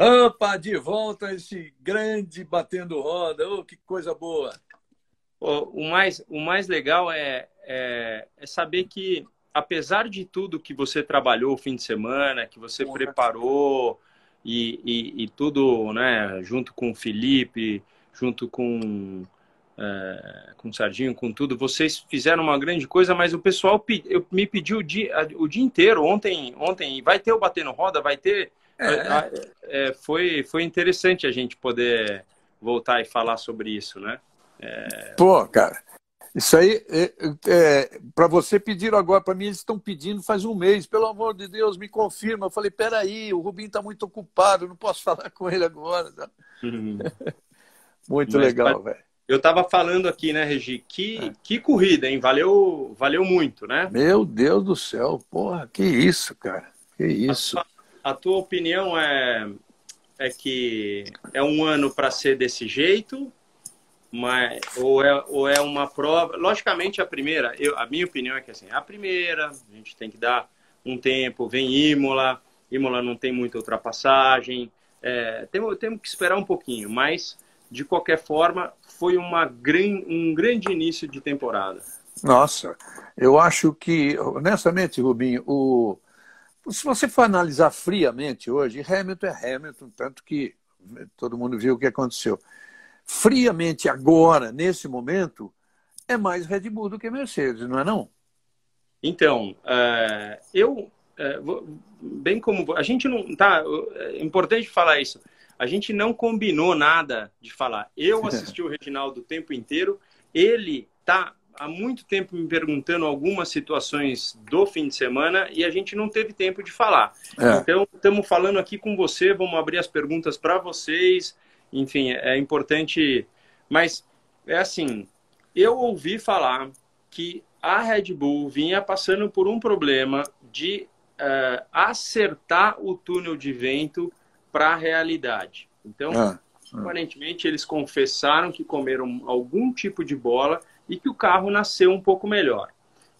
Opa, de volta esse grande batendo roda. Oh, que coisa boa. O, mais, o mais legal é, é, é, saber que, apesar de tudo que você trabalhou o fim de semana, que você preparou e, e, e, tudo, né, junto com o Felipe, junto com, é, com o Sardinho, com tudo, vocês fizeram uma grande coisa, mas o pessoal eu, me pediu o dia, o dia inteiro, ontem, ontem, vai ter o Batendo Roda, vai ter é. É, foi, foi interessante a gente poder voltar e falar sobre isso, né? É... Pô, cara, isso aí, é, é, para você pediram agora, para mim eles estão pedindo faz um mês, pelo amor de Deus, me confirma. Eu falei, peraí, o Rubinho está muito ocupado, não posso falar com ele agora. Uhum. muito Mas, legal, velho. Eu estava falando aqui, né, Regi? Que, é. que corrida, hein? Valeu, valeu muito, né? Meu Deus do céu, porra, que isso, cara. Que isso. A, tua opinião é, é que é um ano para ser desse jeito, mas, ou, é, ou é uma prova. Logicamente, a primeira, eu, a minha opinião é que assim, a primeira, a gente tem que dar um tempo, vem Imola, Imola não tem muita ultrapassagem, é, temos, temos que esperar um pouquinho, mas de qualquer forma, foi uma gran, um grande início de temporada. Nossa, eu acho que, honestamente, Rubinho, o, se você for analisar friamente hoje, Hamilton é Hamilton, tanto que todo mundo viu o que aconteceu. Friamente agora, nesse momento, é mais Red Bull do que Mercedes, não é não? Então, uh, eu, uh, bem como a gente não tá, é importante falar isso. A gente não combinou nada de falar. Eu assisti o Reginaldo o tempo inteiro. Ele tá há muito tempo me perguntando algumas situações do fim de semana e a gente não teve tempo de falar. É. Então, estamos falando aqui com você, vamos abrir as perguntas para vocês. Enfim, é importante. Mas é assim: eu ouvi falar que a Red Bull vinha passando por um problema de uh, acertar o túnel de vento para a realidade. Então, ah, ah. aparentemente, eles confessaram que comeram algum tipo de bola e que o carro nasceu um pouco melhor.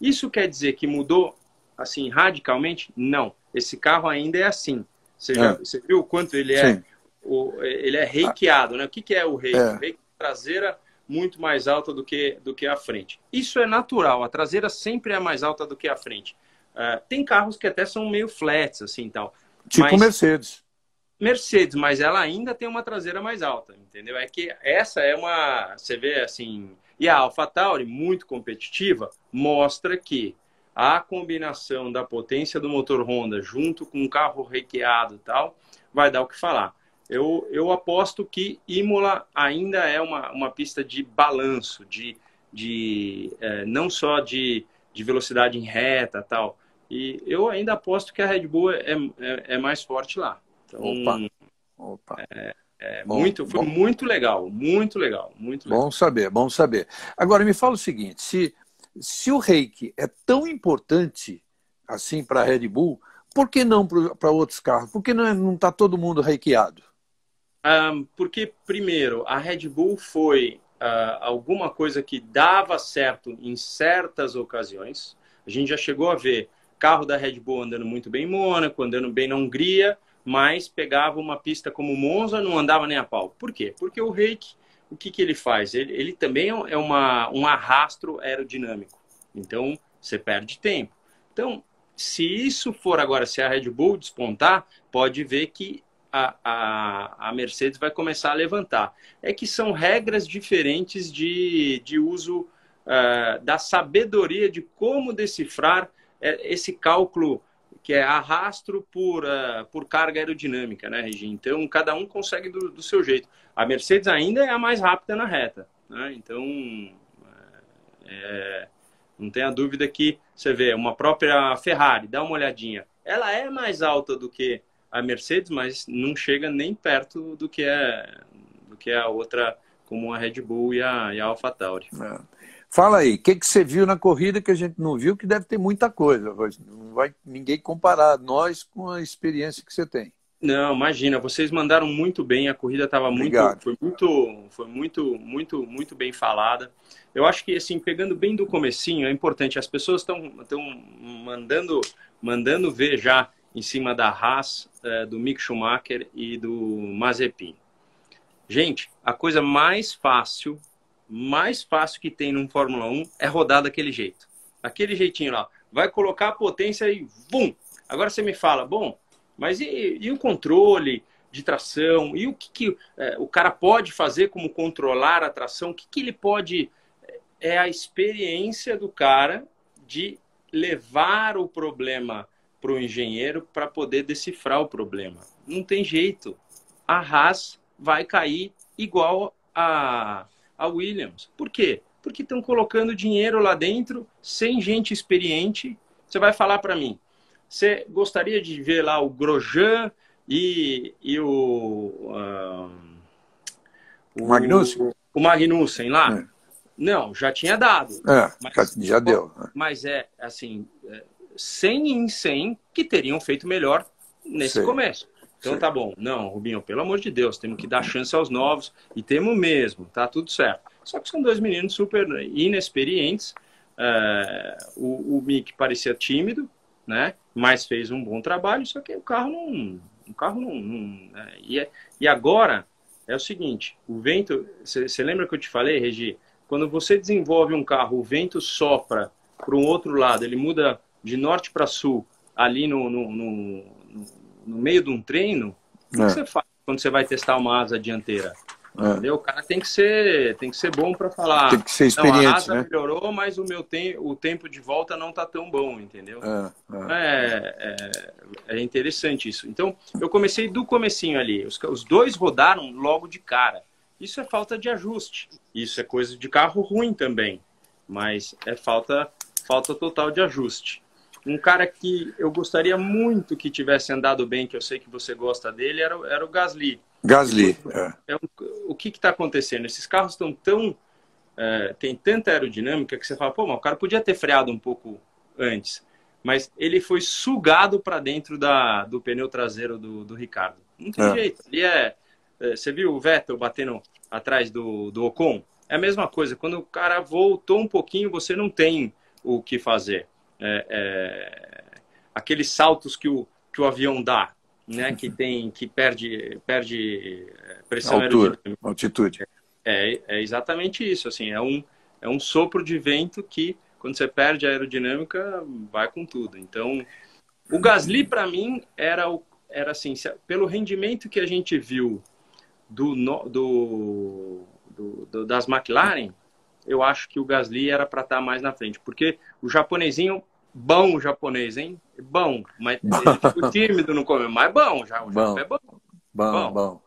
Isso quer dizer que mudou assim radicalmente? Não. Esse carro ainda é assim. Você, já, é. você viu o quanto ele é? O, ele é reikeado, né? O que, que é o reiki? É. O reiki traseira muito mais alta do que, do que a frente. Isso é natural. A traseira sempre é mais alta do que a frente. Uh, tem carros que até são meio flats, assim, tal. Tipo mas... Mercedes. Mercedes, mas ela ainda tem uma traseira mais alta, entendeu? É que essa é uma, você vê assim, e a AlphaTauri, muito competitiva, mostra que a combinação da potência do motor Honda junto com um carro requeado e tal, vai dar o que falar. Eu, eu aposto que Imola ainda é uma, uma pista de balanço, de, de é, não só de, de velocidade em reta tal. E eu ainda aposto que a Red Bull é, é, é mais forte lá. Então, Opa. Opa. É, é, bom, muito, foi bom. muito legal, muito legal, muito legal. Bom saber, bom saber. Agora me fala o seguinte: se, se o reiki é tão importante assim para a Red Bull, por que não para outros carros? Por que não está todo mundo reikeado? Um, porque, primeiro, a Red Bull foi uh, alguma coisa que dava certo em certas ocasiões. A gente já chegou a ver carro da Red Bull andando muito bem em Mônaco, andando bem na Hungria, mas pegava uma pista como Monza, não andava nem a pau. Por quê? Porque o reiki, o que, que ele faz? Ele, ele também é uma, um arrastro aerodinâmico. Então, você perde tempo. Então, se isso for agora, se a Red Bull despontar, pode ver que a, a, a Mercedes vai começar a levantar. É que são regras diferentes de, de uso uh, da sabedoria de como decifrar eh, esse cálculo que é arrastro por, uh, por carga aerodinâmica, né, Regi? Então, cada um consegue do, do, seu jeito. A Mercedes ainda é a mais rápida na reta, né? Então, é, não tenha dúvida que você vê uma própria Ferrari, dá uma olhadinha. Ela é mais alta do que a Mercedes, mas não chega nem perto do que é do que é a outra, como a Red Bull e a, e a AlphaTauri. É. Fala aí, o que, que você viu na corrida que a gente não viu, que deve ter muita coisa. Não vai ninguém comparar nós com a experiência que você tem. Não, imagina, vocês mandaram muito bem, a corrida estava muito, foi muito, foi muito, muito, muito bem falada. Eu acho que assim, pegando bem do comecinho, é importante. As pessoas estão mandando, mandando ver já em cima da Haas, é, do Mick Schumacher e do Mazepin. Gente, a coisa mais fácil, mais fácil que tem no Fórmula 1 é rodar daquele jeito. Aquele jeitinho lá. Vai colocar a potência e bum! Agora você me fala, bom, mas e, e o controle de tração? E o que, que é, o cara pode fazer como controlar a tração? O que, que ele pode. É a experiência do cara de levar o problema para o engenheiro para poder decifrar o problema. Não tem jeito. A Haas vai cair igual a, a Williams. Por quê? Porque estão colocando dinheiro lá dentro, sem gente experiente. Você vai falar para mim, você gostaria de ver lá o Grosjean e, e o, uh, o Magnussen? O, Magnussen lá? É. Não, já tinha dado. É, mas, já deu. Né? Mas é, assim, 100 em 100 que teriam feito melhor nesse Sei. começo. Então tá bom. Não, Rubinho, pelo amor de Deus, temos que dar chance aos novos e temos mesmo, tá tudo certo. Só que são dois meninos super inexperientes. É, o, o Mick parecia tímido, né? Mas fez um bom trabalho, só que o carro não. O carro não. não é, e, é, e agora é o seguinte: o vento. Você lembra que eu te falei, Regi? Quando você desenvolve um carro, o vento sopra para um outro lado, ele muda de norte para sul, ali no, no, no, no, meio de um treino, o que é. você faz quando você vai testar uma asa dianteira? É. Entendeu? O cara tem que ser, tem que ser bom para falar. Tem que ser experiente, não, a asa né? melhorou, mas o meu tem, o tempo de volta não tá tão bom, entendeu? É, é. é, é interessante isso. Então, eu comecei do comecinho ali. Os, os dois rodaram logo de cara. Isso é falta de ajuste. Isso é coisa de carro ruim também. Mas é falta, falta total de ajuste. Um cara que eu gostaria muito que tivesse andado bem, que eu sei que você gosta dele, era, era o Gasly. Gasly. É. É, o que está acontecendo? Esses carros estão tão. É, tem tanta aerodinâmica que você fala, pô, mas o cara podia ter freado um pouco antes. Mas ele foi sugado para dentro da, do pneu traseiro do, do Ricardo. Não tem é. jeito. Ele é, é, você viu o Vettel batendo atrás do, do Ocon? É a mesma coisa. Quando o cara voltou um pouquinho, você não tem o que fazer. É, é, aqueles saltos que o, que o avião dá, né? Que tem, que perde, perde é, pressão Altura, altitude. É, é exatamente isso. Assim, é um, é um sopro de vento que quando você perde a aerodinâmica vai com tudo. Então, o Gasly para mim era o, era assim, pelo rendimento que a gente viu do, do, do, do das McLaren, eu acho que o Gasly era para estar tá mais na frente, porque o japonesinho, bom o japonês, hein? Bom, mas o tímido no come, mas bom, já, o bom, é bom. Bom, bom. bom.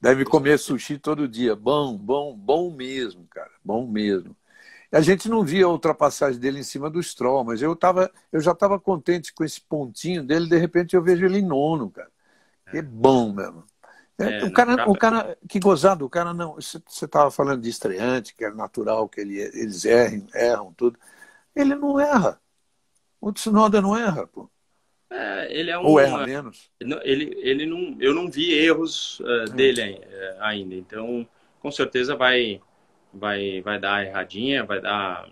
Deve comer sushi todo dia. Bom, bom, bom mesmo, cara. Bom mesmo. A gente não via a ultrapassagem dele em cima do Stroll, mas eu, tava, eu já estava contente com esse pontinho dele, de repente eu vejo ele em nono, cara. É bom mesmo. É, o, cara, o cara, que gozado, o cara não. Você estava falando de estreante, que é natural que ele, eles errem, erram tudo. Ele não erra. O Tsunoda não erra, pô. É, ele é um, Ou erra menos. Ele, ele não, eu não vi erros uh, dele uh, ainda. Então, com certeza vai, vai, vai dar erradinha, vai dar.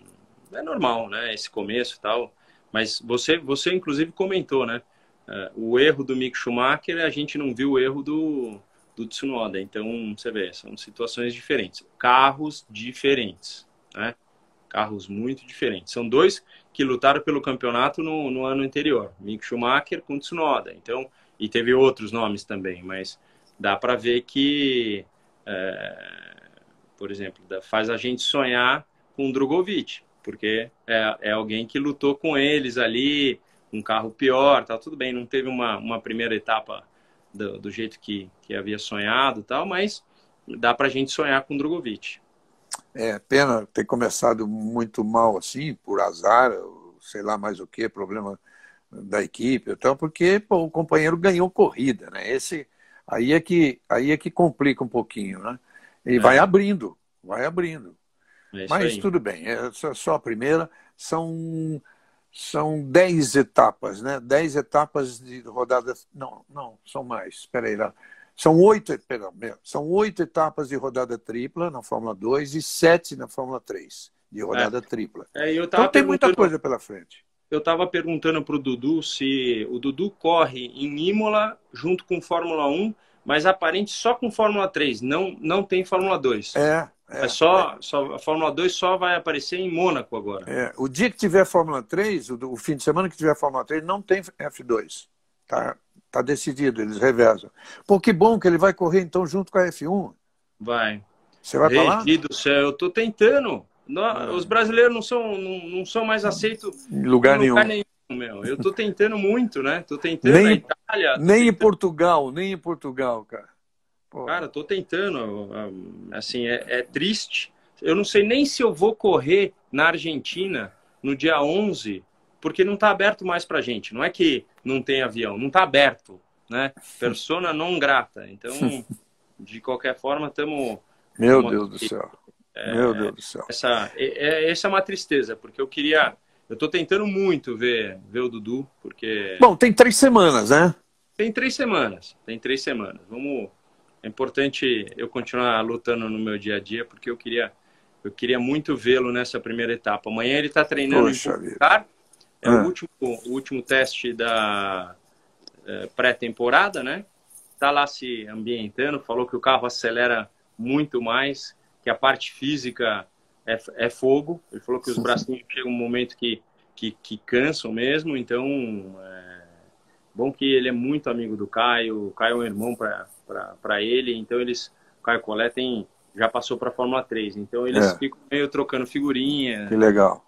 É normal, né? Esse começo e tal. Mas você, você inclusive comentou, né? O erro do Mick Schumacher, a gente não viu o erro do, do Tsunoda. Então, você vê, são situações diferentes. Carros diferentes, né? Carros muito diferentes. São dois que lutaram pelo campeonato no, no ano anterior. Mick Schumacher com Tsunoda. Então, e teve outros nomes também, mas dá para ver que, é, por exemplo, faz a gente sonhar com Drogovic, porque é, é alguém que lutou com eles ali, um carro pior, tá tudo bem, não teve uma, uma primeira etapa do, do jeito que, que havia sonhado tal, mas dá para a gente sonhar com Drogovic. É, pena ter começado muito mal assim, por azar, sei lá mais o que, problema da equipe e tal, porque pô, o companheiro ganhou corrida, né? Esse aí é que aí é que complica um pouquinho, né? E é. vai abrindo, vai abrindo. É Mas aí. tudo bem, é só a primeira. São são 10 etapas, né? 10 etapas de rodada. Não, não, são mais. Espera aí lá. São oito, perdão, são oito etapas de rodada tripla na Fórmula 2 e sete na Fórmula 3 de rodada é. tripla. É, então tem muita coisa pela frente. eu estava perguntando para o Dudu se o Dudu corre em Imola junto com Fórmula 1, mas aparente só com Fórmula 3, não, não tem Fórmula 2. É, é, é só, é. só, a Fórmula 2 só vai aparecer em Mônaco agora. É, o dia que tiver Fórmula 3, o, o, fim de semana que tiver Fórmula 3, não tem F2. Tá, tá decidido, eles revezam. Pô, que bom que ele vai correr então junto com a F1. Vai. Você vai falar? do céu, eu tô tentando. Não, os brasileiros não são, não, não são mais aceitos em lugar, em lugar nenhum. nenhum. meu. Eu tô tentando muito, né? Tô tentando nem, na Itália. Nem tentando... em Portugal, nem em Portugal, cara. Pô. Cara, tô tentando. Assim, é, é, triste. Eu não sei nem se eu vou correr na Argentina no dia 11, porque não tá aberto mais pra gente. Não é que não tem avião, não tá aberto, né? Persona não grata. Então, de qualquer forma, estamos. Meu Deus aqui. do céu. É, Meu Deus do céu. Essa, é, é, essa é uma tristeza, porque eu queria. Eu estou tentando muito ver, ver o Dudu, porque. Bom, tem três semanas, né? Tem três semanas. Tem três semanas. Vamos. É importante eu continuar lutando no meu dia a dia, porque eu queria, eu queria muito vê-lo nessa primeira etapa. Amanhã ele está treinando Poxa em. É ah. o, último, o último teste da é, pré-temporada, né? Está lá se ambientando, falou que o carro acelera muito mais que a parte física é, é fogo. Ele falou que os bracinhos chegam um momento que, que, que cansam mesmo. Então, é bom que ele é muito amigo do Caio. O Caio é um irmão para ele. Então, eles, o Caio Collet tem, já passou para a Fórmula 3. Então, eles é. ficam meio trocando figurinha. Que legal.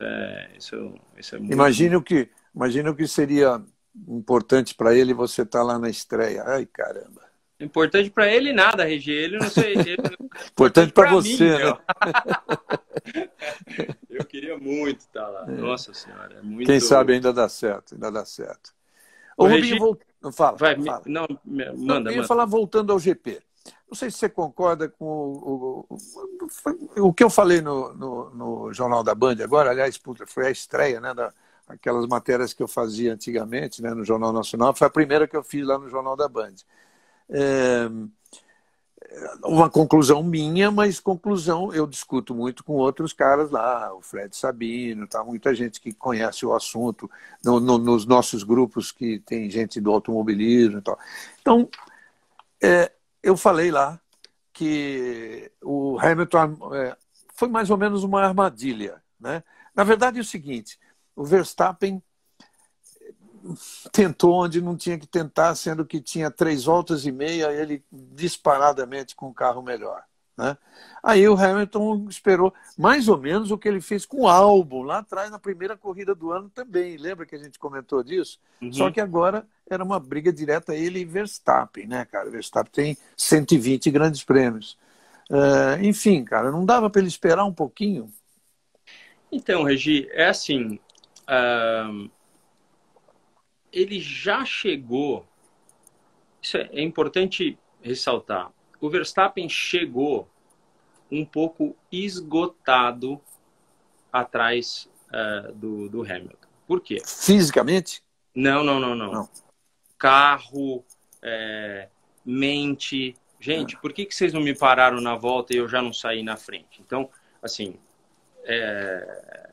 É, isso, isso é muito imagine o que Imagina o que seria importante para ele você estar tá lá na estreia. Ai, caramba. Importante para ele nada, Regi. Ele não sei. Ele... Importante para você, mim, né? Eu queria muito estar lá. É. Nossa senhora, é muito. Quem sabe ainda dá certo, ainda dá certo. O, o Rubinho Regi... volt... Fala, Vai, fala. Não, manda, não, eu ia manda. falar voltando ao GP. Não sei se você concorda com o, o, o que eu falei no, no, no, Jornal da Band agora. Aliás, foi a estreia, né? Da, aquelas matérias que eu fazia antigamente né, no Jornal Nacional. Foi a primeira que eu fiz lá no Jornal da Band. É, uma conclusão minha, mas conclusão eu discuto muito com outros caras lá, o Fred Sabino, tá muita gente que conhece o assunto no, no, nos nossos grupos que tem gente do automobilismo e tal. Então, é, eu falei lá que o Hamilton é, foi mais ou menos uma armadilha, né? Na verdade é o seguinte, o Verstappen tentou onde não tinha que tentar, sendo que tinha três voltas e meia, ele disparadamente com o carro melhor. Né? Aí o Hamilton esperou mais ou menos o que ele fez com o Albon lá atrás na primeira corrida do ano também. Lembra que a gente comentou disso? Uhum. Só que agora era uma briga direta ele e Verstappen, né, cara? Verstappen tem 120 grandes prêmios. Uh, enfim, cara, não dava para ele esperar um pouquinho? Então, Regi, é assim. Uh ele já chegou. Isso é, é importante ressaltar. O Verstappen chegou um pouco esgotado atrás uh, do, do Hamilton. Por quê? Fisicamente? Não, não, não, não. não. Carro, é, mente. Gente, ah. por que, que vocês não me pararam na volta e eu já não saí na frente? Então, assim, é,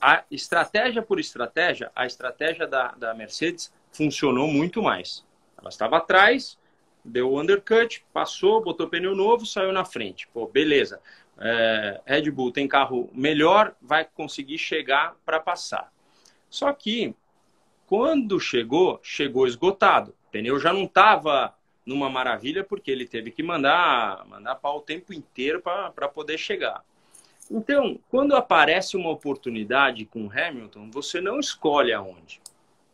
a estratégia por estratégia, a estratégia da, da Mercedes funcionou muito mais. Ela estava atrás, deu o undercut, passou, botou pneu novo, saiu na frente. Pô, beleza. É, Red Bull tem carro melhor, vai conseguir chegar para passar. Só que, quando chegou, chegou esgotado. O pneu já não estava numa maravilha, porque ele teve que mandar, mandar para o tempo inteiro para poder chegar. Então, quando aparece uma oportunidade com Hamilton, você não escolhe aonde.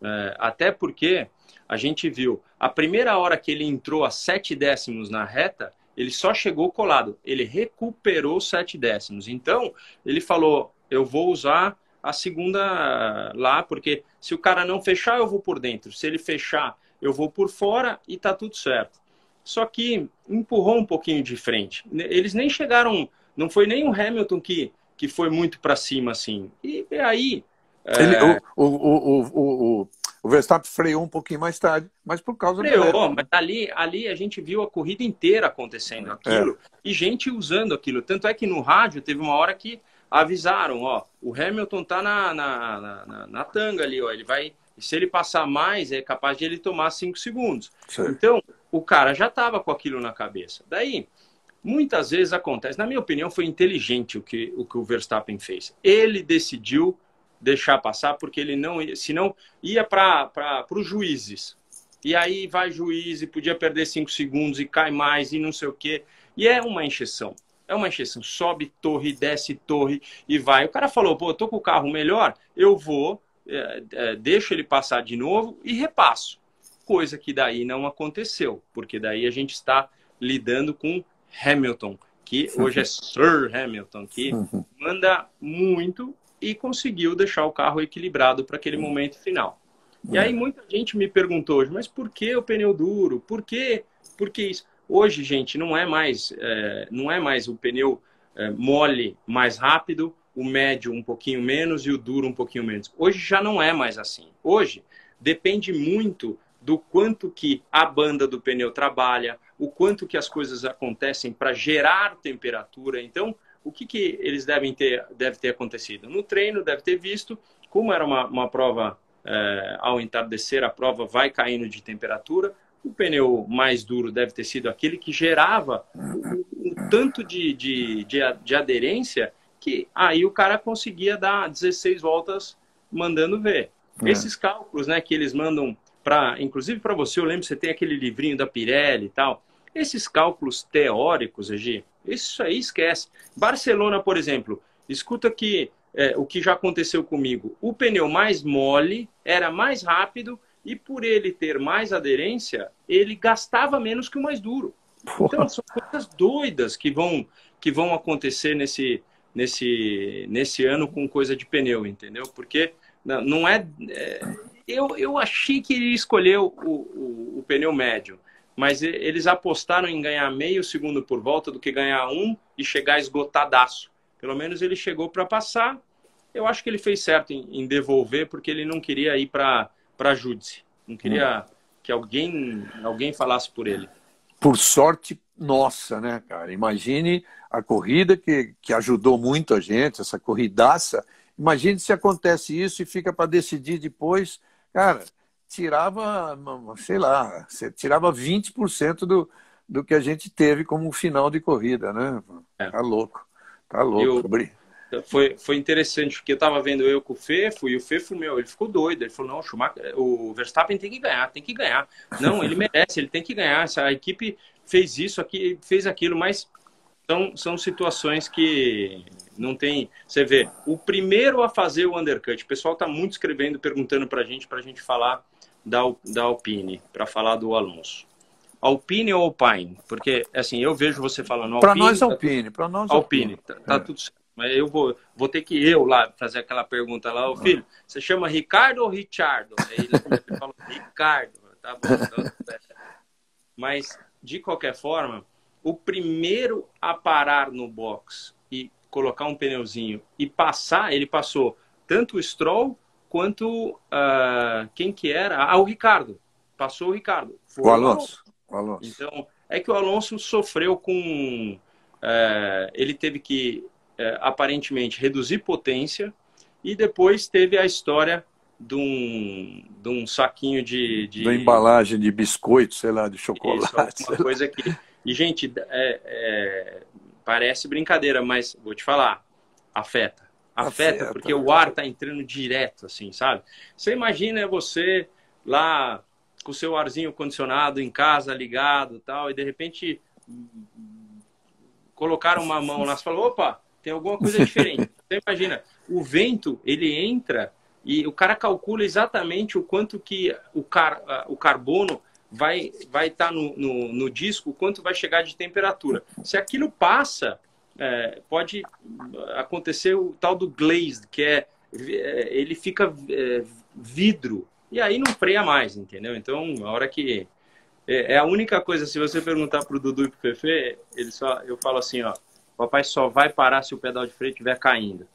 É, até porque a gente viu, a primeira hora que ele entrou a sete décimos na reta, ele só chegou colado. Ele recuperou sete décimos. Então, ele falou: eu vou usar a segunda lá, porque se o cara não fechar, eu vou por dentro. Se ele fechar, eu vou por fora e tá tudo certo. Só que empurrou um pouquinho de frente. Eles nem chegaram não foi nem o Hamilton que, que foi muito para cima assim. E, aí. Ele, é... o, o, o, o, o, Verstappen freou um pouquinho mais tarde, mas por causa freou, do. mas ali, ali a gente viu a corrida inteira acontecendo aquilo é. e gente usando aquilo. Tanto é que no rádio teve uma hora que avisaram, ó, o Hamilton tá na, na, na, na, tanga ali, ó, ele vai, se ele passar mais, é capaz de ele tomar cinco segundos. Sim. Então, o cara já estava com aquilo na cabeça. Daí, muitas vezes acontece, na minha opinião, foi inteligente o que o, que o Verstappen fez. Ele decidiu deixar passar porque ele não ia, senão ia para os juízes. E aí vai juiz e podia perder cinco segundos e cai mais e não sei o quê. E é uma encheção. É uma encheção. Sobe torre, desce torre e vai. O cara falou, pô, eu tô com o carro melhor, eu vou, é, é, deixo ele passar de novo e repasso. Coisa que daí não aconteceu, porque daí a gente está lidando com Hamilton, que hoje é Sir Hamilton, que manda muito e conseguiu deixar o carro equilibrado para aquele momento final. E aí muita gente me perguntou hoje, mas por que o pneu duro? Por que, por que isso? Hoje, gente, não é mais, é, não é mais o pneu é, mole mais rápido, o médio um pouquinho menos e o duro um pouquinho menos. Hoje já não é mais assim. Hoje depende muito do quanto que a banda do pneu trabalha, o quanto que as coisas acontecem para gerar temperatura. Então, o que, que eles devem ter, deve ter acontecido? No treino, deve ter visto, como era uma, uma prova é, ao entardecer, a prova vai caindo de temperatura. O pneu mais duro deve ter sido aquele que gerava um, um tanto de, de, de, de aderência que aí o cara conseguia dar 16 voltas mandando ver. É. Esses cálculos né, que eles mandam para, inclusive para você, eu lembro que você tem aquele livrinho da Pirelli e tal. Esses cálculos teóricos, Egi, isso aí esquece. Barcelona, por exemplo, escuta que é, o que já aconteceu comigo. O pneu mais mole era mais rápido e por ele ter mais aderência, ele gastava menos que o mais duro. Então são coisas doidas que vão que vão acontecer nesse nesse nesse ano com coisa de pneu, entendeu? Porque não é, é eu, eu achei que ele escolheu o, o, o pneu médio mas eles apostaram em ganhar meio segundo por volta do que ganhar um e chegar esgotadaço. Pelo menos ele chegou para passar. Eu acho que ele fez certo em, em devolver, porque ele não queria ir para a júdice. Não queria hum. que alguém, alguém falasse por ele. Por sorte nossa, né, cara? Imagine a corrida que, que ajudou muito a gente, essa corridaça. Imagine se acontece isso e fica para decidir depois. Cara, tirava, sei lá, você tirava 20% do, do que a gente teve como final de corrida, né? É. Tá louco, tá louco. Eu, foi, foi interessante, porque eu estava vendo eu com o Fefo, e o Fefo, meu, ele ficou doido. Ele falou, não, o, Schumacher, o Verstappen tem que ganhar, tem que ganhar. Não, ele merece, ele tem que ganhar. Essa equipe fez isso aqui, fez aquilo, mas são, são situações que não tem. Você vê, o primeiro a fazer o undercut, o pessoal está muito escrevendo, perguntando para a gente, para a gente falar da, da Alpine, para falar do Alonso. Alpine ou Alpine? Porque, assim, eu vejo você falando Alpine. Para nós, Alpine. Tá, para nós, Alpine. Tá, tá é. tudo certo. Mas eu vou, vou ter que eu lá fazer aquela pergunta lá. Ô, filho, você chama Ricardo ou Richardo? Aí ele fala Ricardo. Tá bom. Então, é. Mas, de qualquer forma, o primeiro a parar no box e colocar um pneuzinho e passar, ele passou tanto o Stroll quanto uh, quem que era? Ah, o Ricardo. Passou o Ricardo. Foi o Alonso. o Alonso. Então, é que o Alonso sofreu com. Uh, ele teve que, uh, aparentemente, reduzir potência e depois teve a história de um, de um saquinho de, de. Da embalagem de biscoito, sei lá, de chocolate. Isso, uma coisa que. E, gente, é, é, parece brincadeira, mas vou te falar, afeta afeta, afeta porque o ar está entrando direto, assim, sabe? Você imagina você lá com o seu arzinho condicionado em casa, ligado tal, e de repente colocaram uma mão lá e falou, opa, tem alguma coisa diferente. Você imagina, o vento, ele entra e o cara calcula exatamente o quanto que o, car o carbono vai vai estar tá no, no, no disco, quanto vai chegar de temperatura. Se aquilo passa, é, pode acontecer o tal do glazed, que é, é ele fica é, vidro e aí não freia mais, entendeu? Então, a hora que é, é a única coisa, se você perguntar para o Dudu e para o Fefe, ele só, eu falo assim, ó, papai só vai parar se o pedal de freio estiver caindo.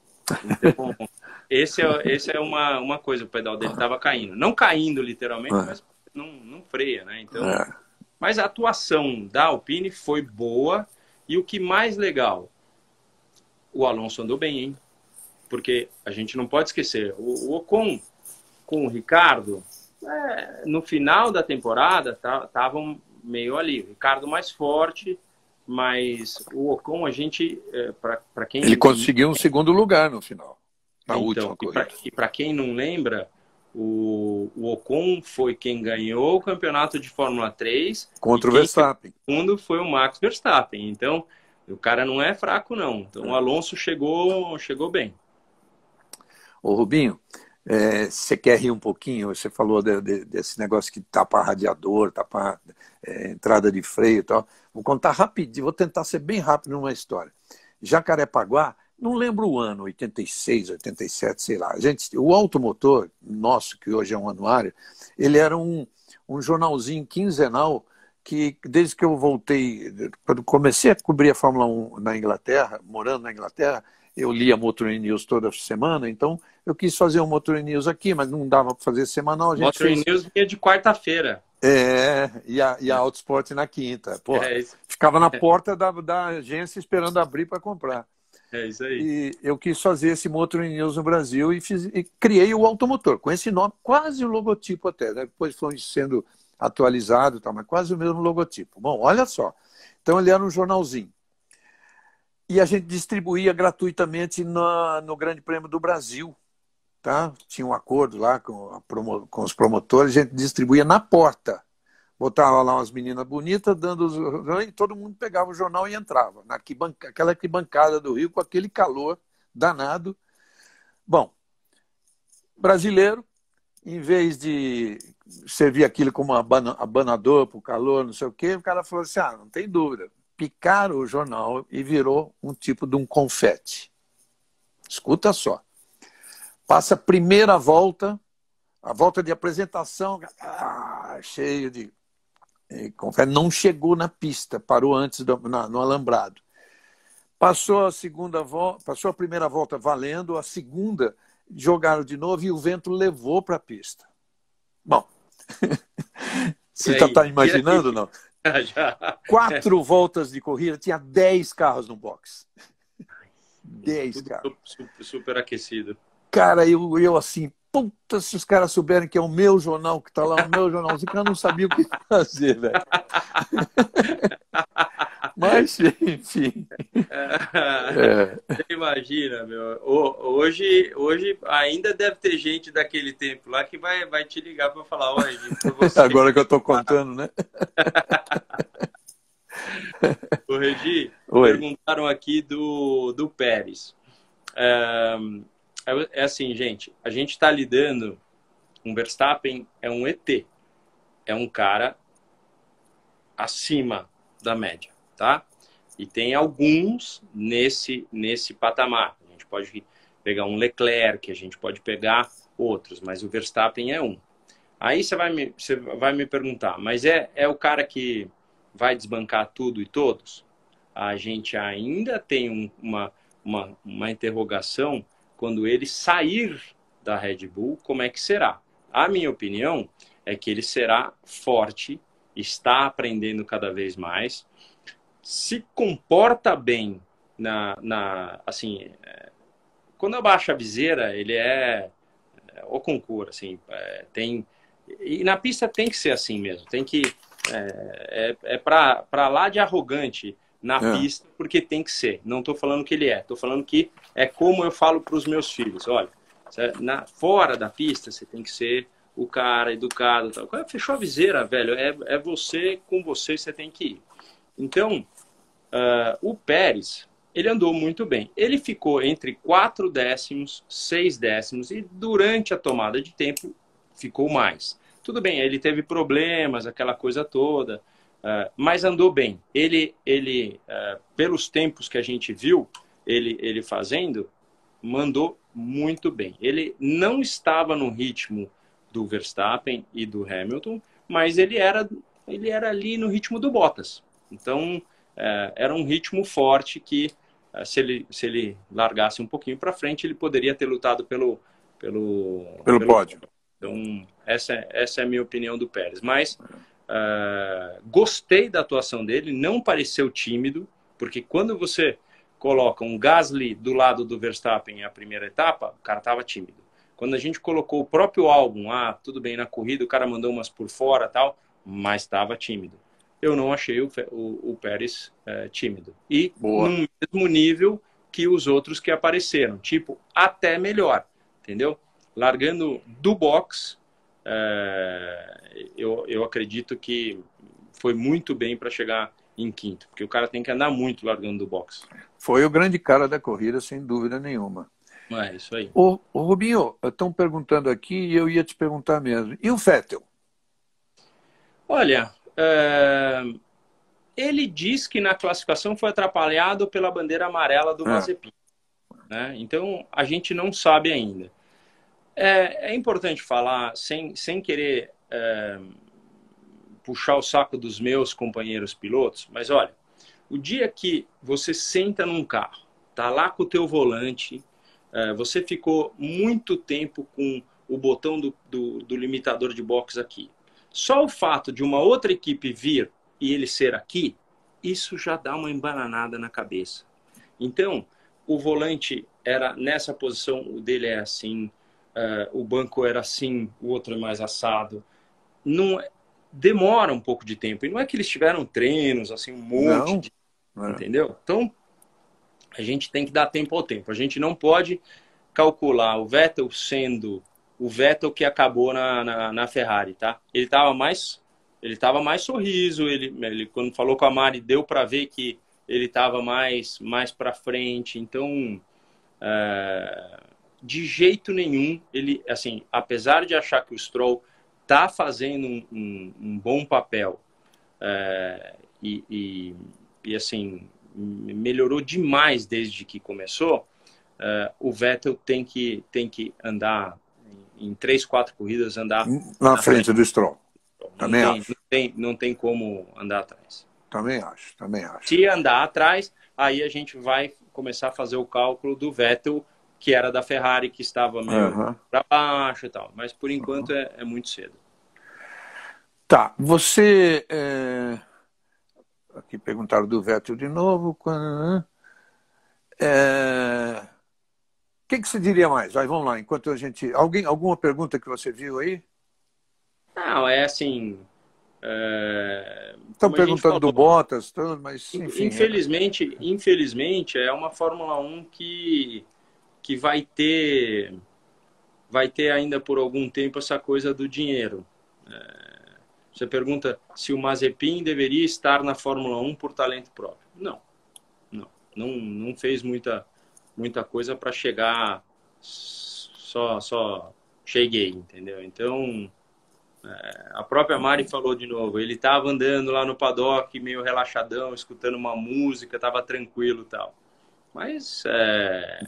Então, esse é, esse é uma, uma coisa, o pedal dele estava caindo. Não caindo literalmente, é. mas não freia, né? Então, é. mas a atuação da Alpine foi boa. E o que mais legal, o Alonso andou bem, hein? porque a gente não pode esquecer, o, o Ocon com o Ricardo, é, no final da temporada, estavam tá, meio ali. O Ricardo mais forte, mas o Ocon, a gente, é, para quem... Ele conseguiu um segundo lugar no final, na então, última corrida. E para quem não lembra, o, o, Ocon foi quem ganhou o campeonato de Fórmula 3. Contra o Verstappen. O segundo foi o Max Verstappen. Então, o cara não é fraco, não. Então, o Alonso chegou, chegou bem. Ô, Rubinho, é, você quer rir um pouquinho? Você falou de, de, desse negócio que tapa radiador, tapa é, entrada de freio e tal. Vou contar rapidinho, vou tentar ser bem rápido numa história. Jacarepaguá, não lembro o ano, 86, 87, sei lá. Gente, o automotor nosso, que hoje é um anuário, ele era um, um jornalzinho quinzenal que, desde que eu voltei, quando comecei a cobrir a Fórmula 1 na Inglaterra, morando na Inglaterra, eu lia Motor News toda semana, então eu quis fazer um Motor News aqui, mas não dava para fazer semanal. A gente Motor fez... News vinha de quarta-feira. É, e a, e a Autosport na quinta. Pô, é ficava na porta da, da agência esperando abrir para comprar. É isso aí. E eu quis fazer esse Motor News no Brasil e, fiz, e criei o automotor, com esse nome, quase o logotipo até. Né? Depois foi sendo atualizado, tá, mas quase o mesmo logotipo. Bom, olha só. Então ele era um jornalzinho e a gente distribuía gratuitamente no Grande Prêmio do Brasil. Tá? Tinha um acordo lá com, promo, com os promotores, a gente distribuía na porta. Botava lá umas meninas bonitas, dando os, e todo mundo pegava o jornal e entrava. Naquela aquela arquibancada do Rio, com aquele calor danado. Bom, brasileiro, em vez de servir aquilo como abanador para o calor, não sei o quê, o cara falou assim: ah, não tem dúvida, picaram o jornal e virou um tipo de um confete. Escuta só. Passa a primeira volta, a volta de apresentação, ah, cheio de confete, não chegou na pista, parou antes do, na, no alambrado. Passou a segunda volta, passou a primeira volta valendo, a segunda jogaram de novo e o vento levou para a pista. Bom, você está imaginando, não? Quatro voltas de corrida, tinha dez carros no box. Dez carros. Super, super aquecido. Cara, eu, eu assim, puta, se os caras souberem que é o meu jornal que está lá, o meu jornalzinho, que eu não sabia o que fazer, velho. Mas, enfim. É. Você imagina, meu. Hoje, hoje ainda deve ter gente daquele tempo lá que vai, vai te ligar para falar, olha, Agora que eu estou contando, né? Ô, Regi, Oi. perguntaram aqui do, do Pérez. É, é assim, gente, a gente está lidando. Um Verstappen é um ET. É um cara acima da média tá? E tem alguns nesse, nesse patamar. A gente pode pegar um Leclerc, a gente pode pegar outros, mas o Verstappen é um. Aí você vai me, você vai me perguntar, mas é, é o cara que vai desbancar tudo e todos? A gente ainda tem um, uma, uma, uma interrogação quando ele sair da Red Bull, como é que será? A minha opinião é que ele será forte, está aprendendo cada vez mais, se comporta bem na, na assim, é, quando abaixa a viseira, ele é, é o concurso, assim, é, tem e na pista tem que ser assim mesmo, tem que é, é, é para lá de arrogante na é. pista, porque tem que ser. Não estou falando que ele é, estou falando que é como eu falo para os meus filhos. Olha, na, fora da pista você tem que ser o cara educado. Tal. Fechou a viseira, velho. É, é você com você, você tem que ir. Então, uh, o Pérez, ele andou muito bem. Ele ficou entre quatro décimos, seis décimos e durante a tomada de tempo ficou mais. Tudo bem, ele teve problemas, aquela coisa toda, uh, mas andou bem. Ele, ele uh, pelos tempos que a gente viu ele, ele fazendo, mandou muito bem. Ele não estava no ritmo do Verstappen e do Hamilton, mas ele era, ele era ali no ritmo do Bottas. Então, é, era um ritmo forte que, se, ele, se ele largasse um pouquinho para frente, ele poderia ter lutado pelo, pelo, pelo, pelo pódio. Então, essa, é, essa é a minha opinião do Pérez. Mas uh, gostei da atuação dele, não pareceu tímido, porque quando você coloca um Gasly do lado do Verstappen a primeira etapa, o cara estava tímido. Quando a gente colocou o próprio álbum, ah, tudo bem na corrida, o cara mandou umas por fora tal, mas estava tímido. Eu não achei o, o, o Pérez é, tímido. E Boa. no mesmo nível que os outros que apareceram, tipo, até melhor, entendeu? Largando do box, é, eu, eu acredito que foi muito bem para chegar em quinto, porque o cara tem que andar muito largando do box. Foi o grande cara da corrida, sem dúvida nenhuma. É isso aí. O, Rubinho, estão perguntando aqui e eu ia te perguntar mesmo. E o Vettel? Olha, é... ele diz que na classificação foi atrapalhado pela bandeira amarela do ah. Mazepin. Né? Então, a gente não sabe ainda. É, é importante falar, sem, sem querer é, puxar o saco dos meus companheiros pilotos, mas olha, o dia que você senta num carro, tá lá com o teu volante, é, você ficou muito tempo com o botão do, do, do limitador de box aqui. Só o fato de uma outra equipe vir e ele ser aqui, isso já dá uma embananada na cabeça. Então, o volante era nessa posição, o dele é assim, uh, o banco era assim, o outro é mais assado. Não, demora um pouco de tempo. E não é que eles tiveram treinos, assim, um monte não. de. É. Entendeu? Então, a gente tem que dar tempo ao tempo. A gente não pode calcular o Vettel sendo o Vettel que acabou na, na, na Ferrari, tá? Ele estava mais ele tava mais sorriso, ele, ele quando falou com a Mari deu para ver que ele estava mais mais para frente. Então, é, de jeito nenhum ele assim, apesar de achar que o Stroll está fazendo um, um, um, bom papel é, e, e, e, assim melhorou demais desde que começou, é, o Vettel tem que, tem que andar em três, quatro corridas, andar na, na frente, frente, do Stroll. Também não acho. Não tem, não tem como andar atrás. Também acho, também acho. Se andar atrás, aí a gente vai começar a fazer o cálculo do Vettel que era da Ferrari, que estava meio uhum. para baixo e tal. Mas por enquanto uhum. é, é, muito cedo. Tá, você. É... Aqui perguntaram do Vettel de novo. Quando... É... O que, que você diria mais? Vai, vamos lá, enquanto a gente. Alguém, alguma pergunta que você viu aí? Não, é assim. É... Estão perguntando do Bottas, mas enfim. Infelizmente, é... infelizmente, é uma Fórmula 1 que que vai ter vai ter ainda por algum tempo essa coisa do dinheiro. É, você pergunta se o Mazepin deveria estar na Fórmula 1 por talento próprio. Não, não, não, não fez muita muita coisa para chegar só só cheguei, entendeu? Então é, a própria Mari falou de novo, ele estava andando lá no paddock meio relaxadão, escutando uma música, estava tranquilo tal. Mas é,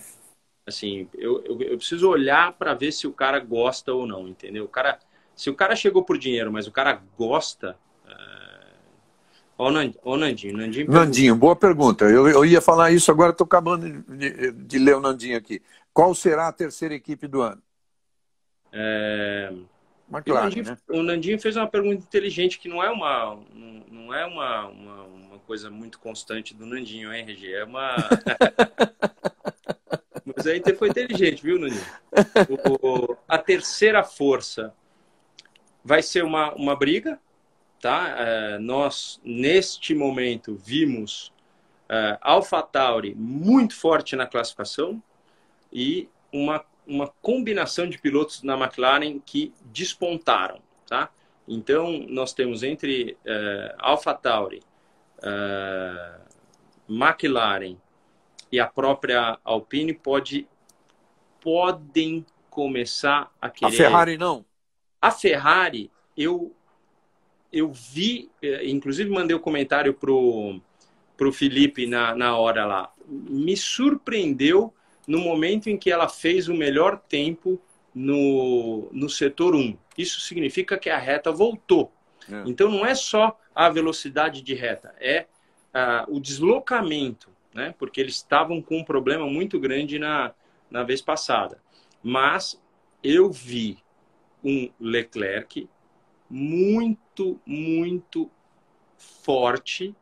Assim, eu, eu, eu preciso olhar para ver se o cara gosta ou não, entendeu? O cara, se o cara chegou por dinheiro, mas o cara gosta. Uh... Ó, Nandinho, ó, Nandinho, Nandinho, Nandinho, boa pergunta. Eu, eu ia falar isso agora, estou acabando de, de, ler o Nandinho aqui. Qual será a terceira equipe do ano? É... McLaren, o, Nandinho, né? o Nandinho fez uma pergunta inteligente que não é uma, não é uma, uma, uma coisa muito constante do Nandinho, hein, Regi? É uma. Mas aí foi inteligente, viu, Nuninho? O, a terceira força vai ser uma, uma briga, tá? É, nós, neste momento, vimos é, AlphaTauri muito forte na classificação e uma, uma combinação de pilotos na McLaren que despontaram, tá? Então, nós temos entre é, AlphaTauri, é, McLaren e a própria Alpine pode podem começar a querer. A Ferrari não. A Ferrari, eu eu vi, eh, inclusive mandei o um comentário pro pro Felipe na, na hora lá. Me surpreendeu no momento em que ela fez o melhor tempo no, no setor 1. Isso significa que a reta voltou. É. Então não é só a velocidade de reta, é uh, o deslocamento né? Porque eles estavam com um problema muito grande na, na vez passada. Mas eu vi um Leclerc muito, muito forte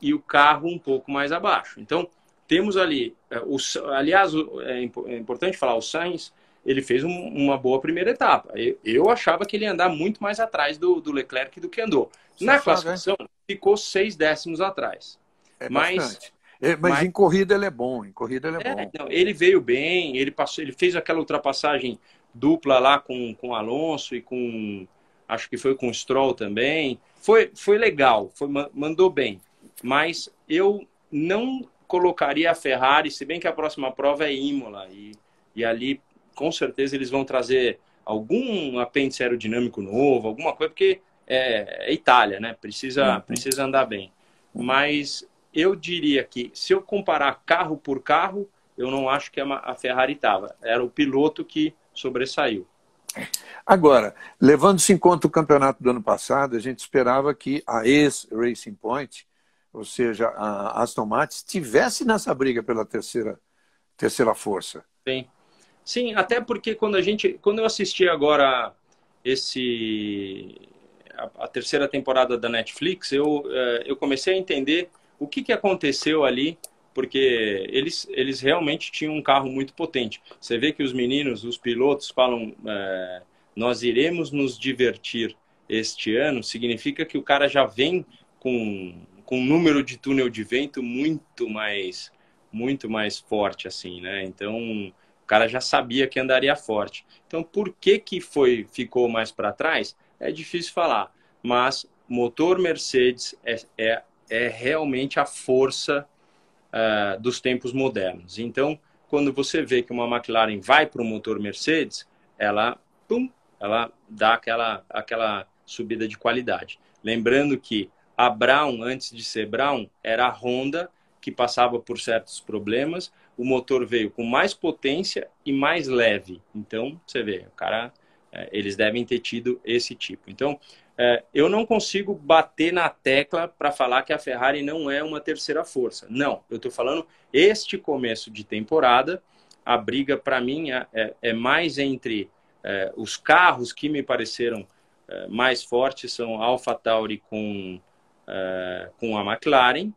e o carro um pouco mais abaixo. Então, temos ali, é, o, aliás, é, é importante falar, o Sainz, ele fez um, uma boa primeira etapa. Eu, eu, achava que ele ia andar muito mais atrás do, do Leclerc do que andou. Você Na classificação, ficou seis décimos atrás. É mas, é, mas, mas, em corrida ele é bom, em corrida ele é, é bom. Não, ele veio bem, ele passou, ele fez aquela ultrapassagem dupla lá com, com Alonso e com acho que foi com Stroll também. Foi, foi legal, foi, mandou bem. Mas eu não colocaria a Ferrari, se bem que a próxima prova é Imola, e, e ali com certeza eles vão trazer algum apêndice aerodinâmico novo, alguma coisa, porque é, é Itália, né? Precisa, uhum. precisa andar bem. Mas eu diria que, se eu comparar carro por carro, eu não acho que a Ferrari estava. Era o piloto que sobressaiu. Agora, levando-se em conta o campeonato do ano passado, a gente esperava que a ex-Racing Point, ou seja, a Aston Martin, estivesse nessa briga pela terceira, terceira força. Sim. Sim, até porque quando a gente, quando eu assisti agora esse a, a terceira temporada da Netflix, eu, eh, eu comecei a entender o que, que aconteceu ali porque eles, eles realmente tinham um carro muito potente. Você vê que os meninos, os pilotos, falam: é, nós iremos nos divertir este ano, significa que o cara já vem com, com um número de túnel de vento muito mais, muito mais forte, assim, né? Então, o cara já sabia que andaria forte. Então, por que, que foi, ficou mais para trás? É difícil falar, mas motor Mercedes é, é, é realmente a força uh, dos tempos modernos. Então, quando você vê que uma McLaren vai para o motor Mercedes, ela, pum, ela dá aquela, aquela subida de qualidade. Lembrando que a Brown, antes de ser Brown, era a Honda que passava por certos problemas. O motor veio com mais potência e mais leve. Então, você vê, o cara, eh, eles devem ter tido esse tipo. Então, é, eu não consigo bater na tecla para falar que a Ferrari não é uma terceira força. Não, eu estou falando este começo de temporada, a briga para mim é, é, é, mais entre é, os carros que me pareceram é, mais fortes são a AlphaTauri com é, com a McLaren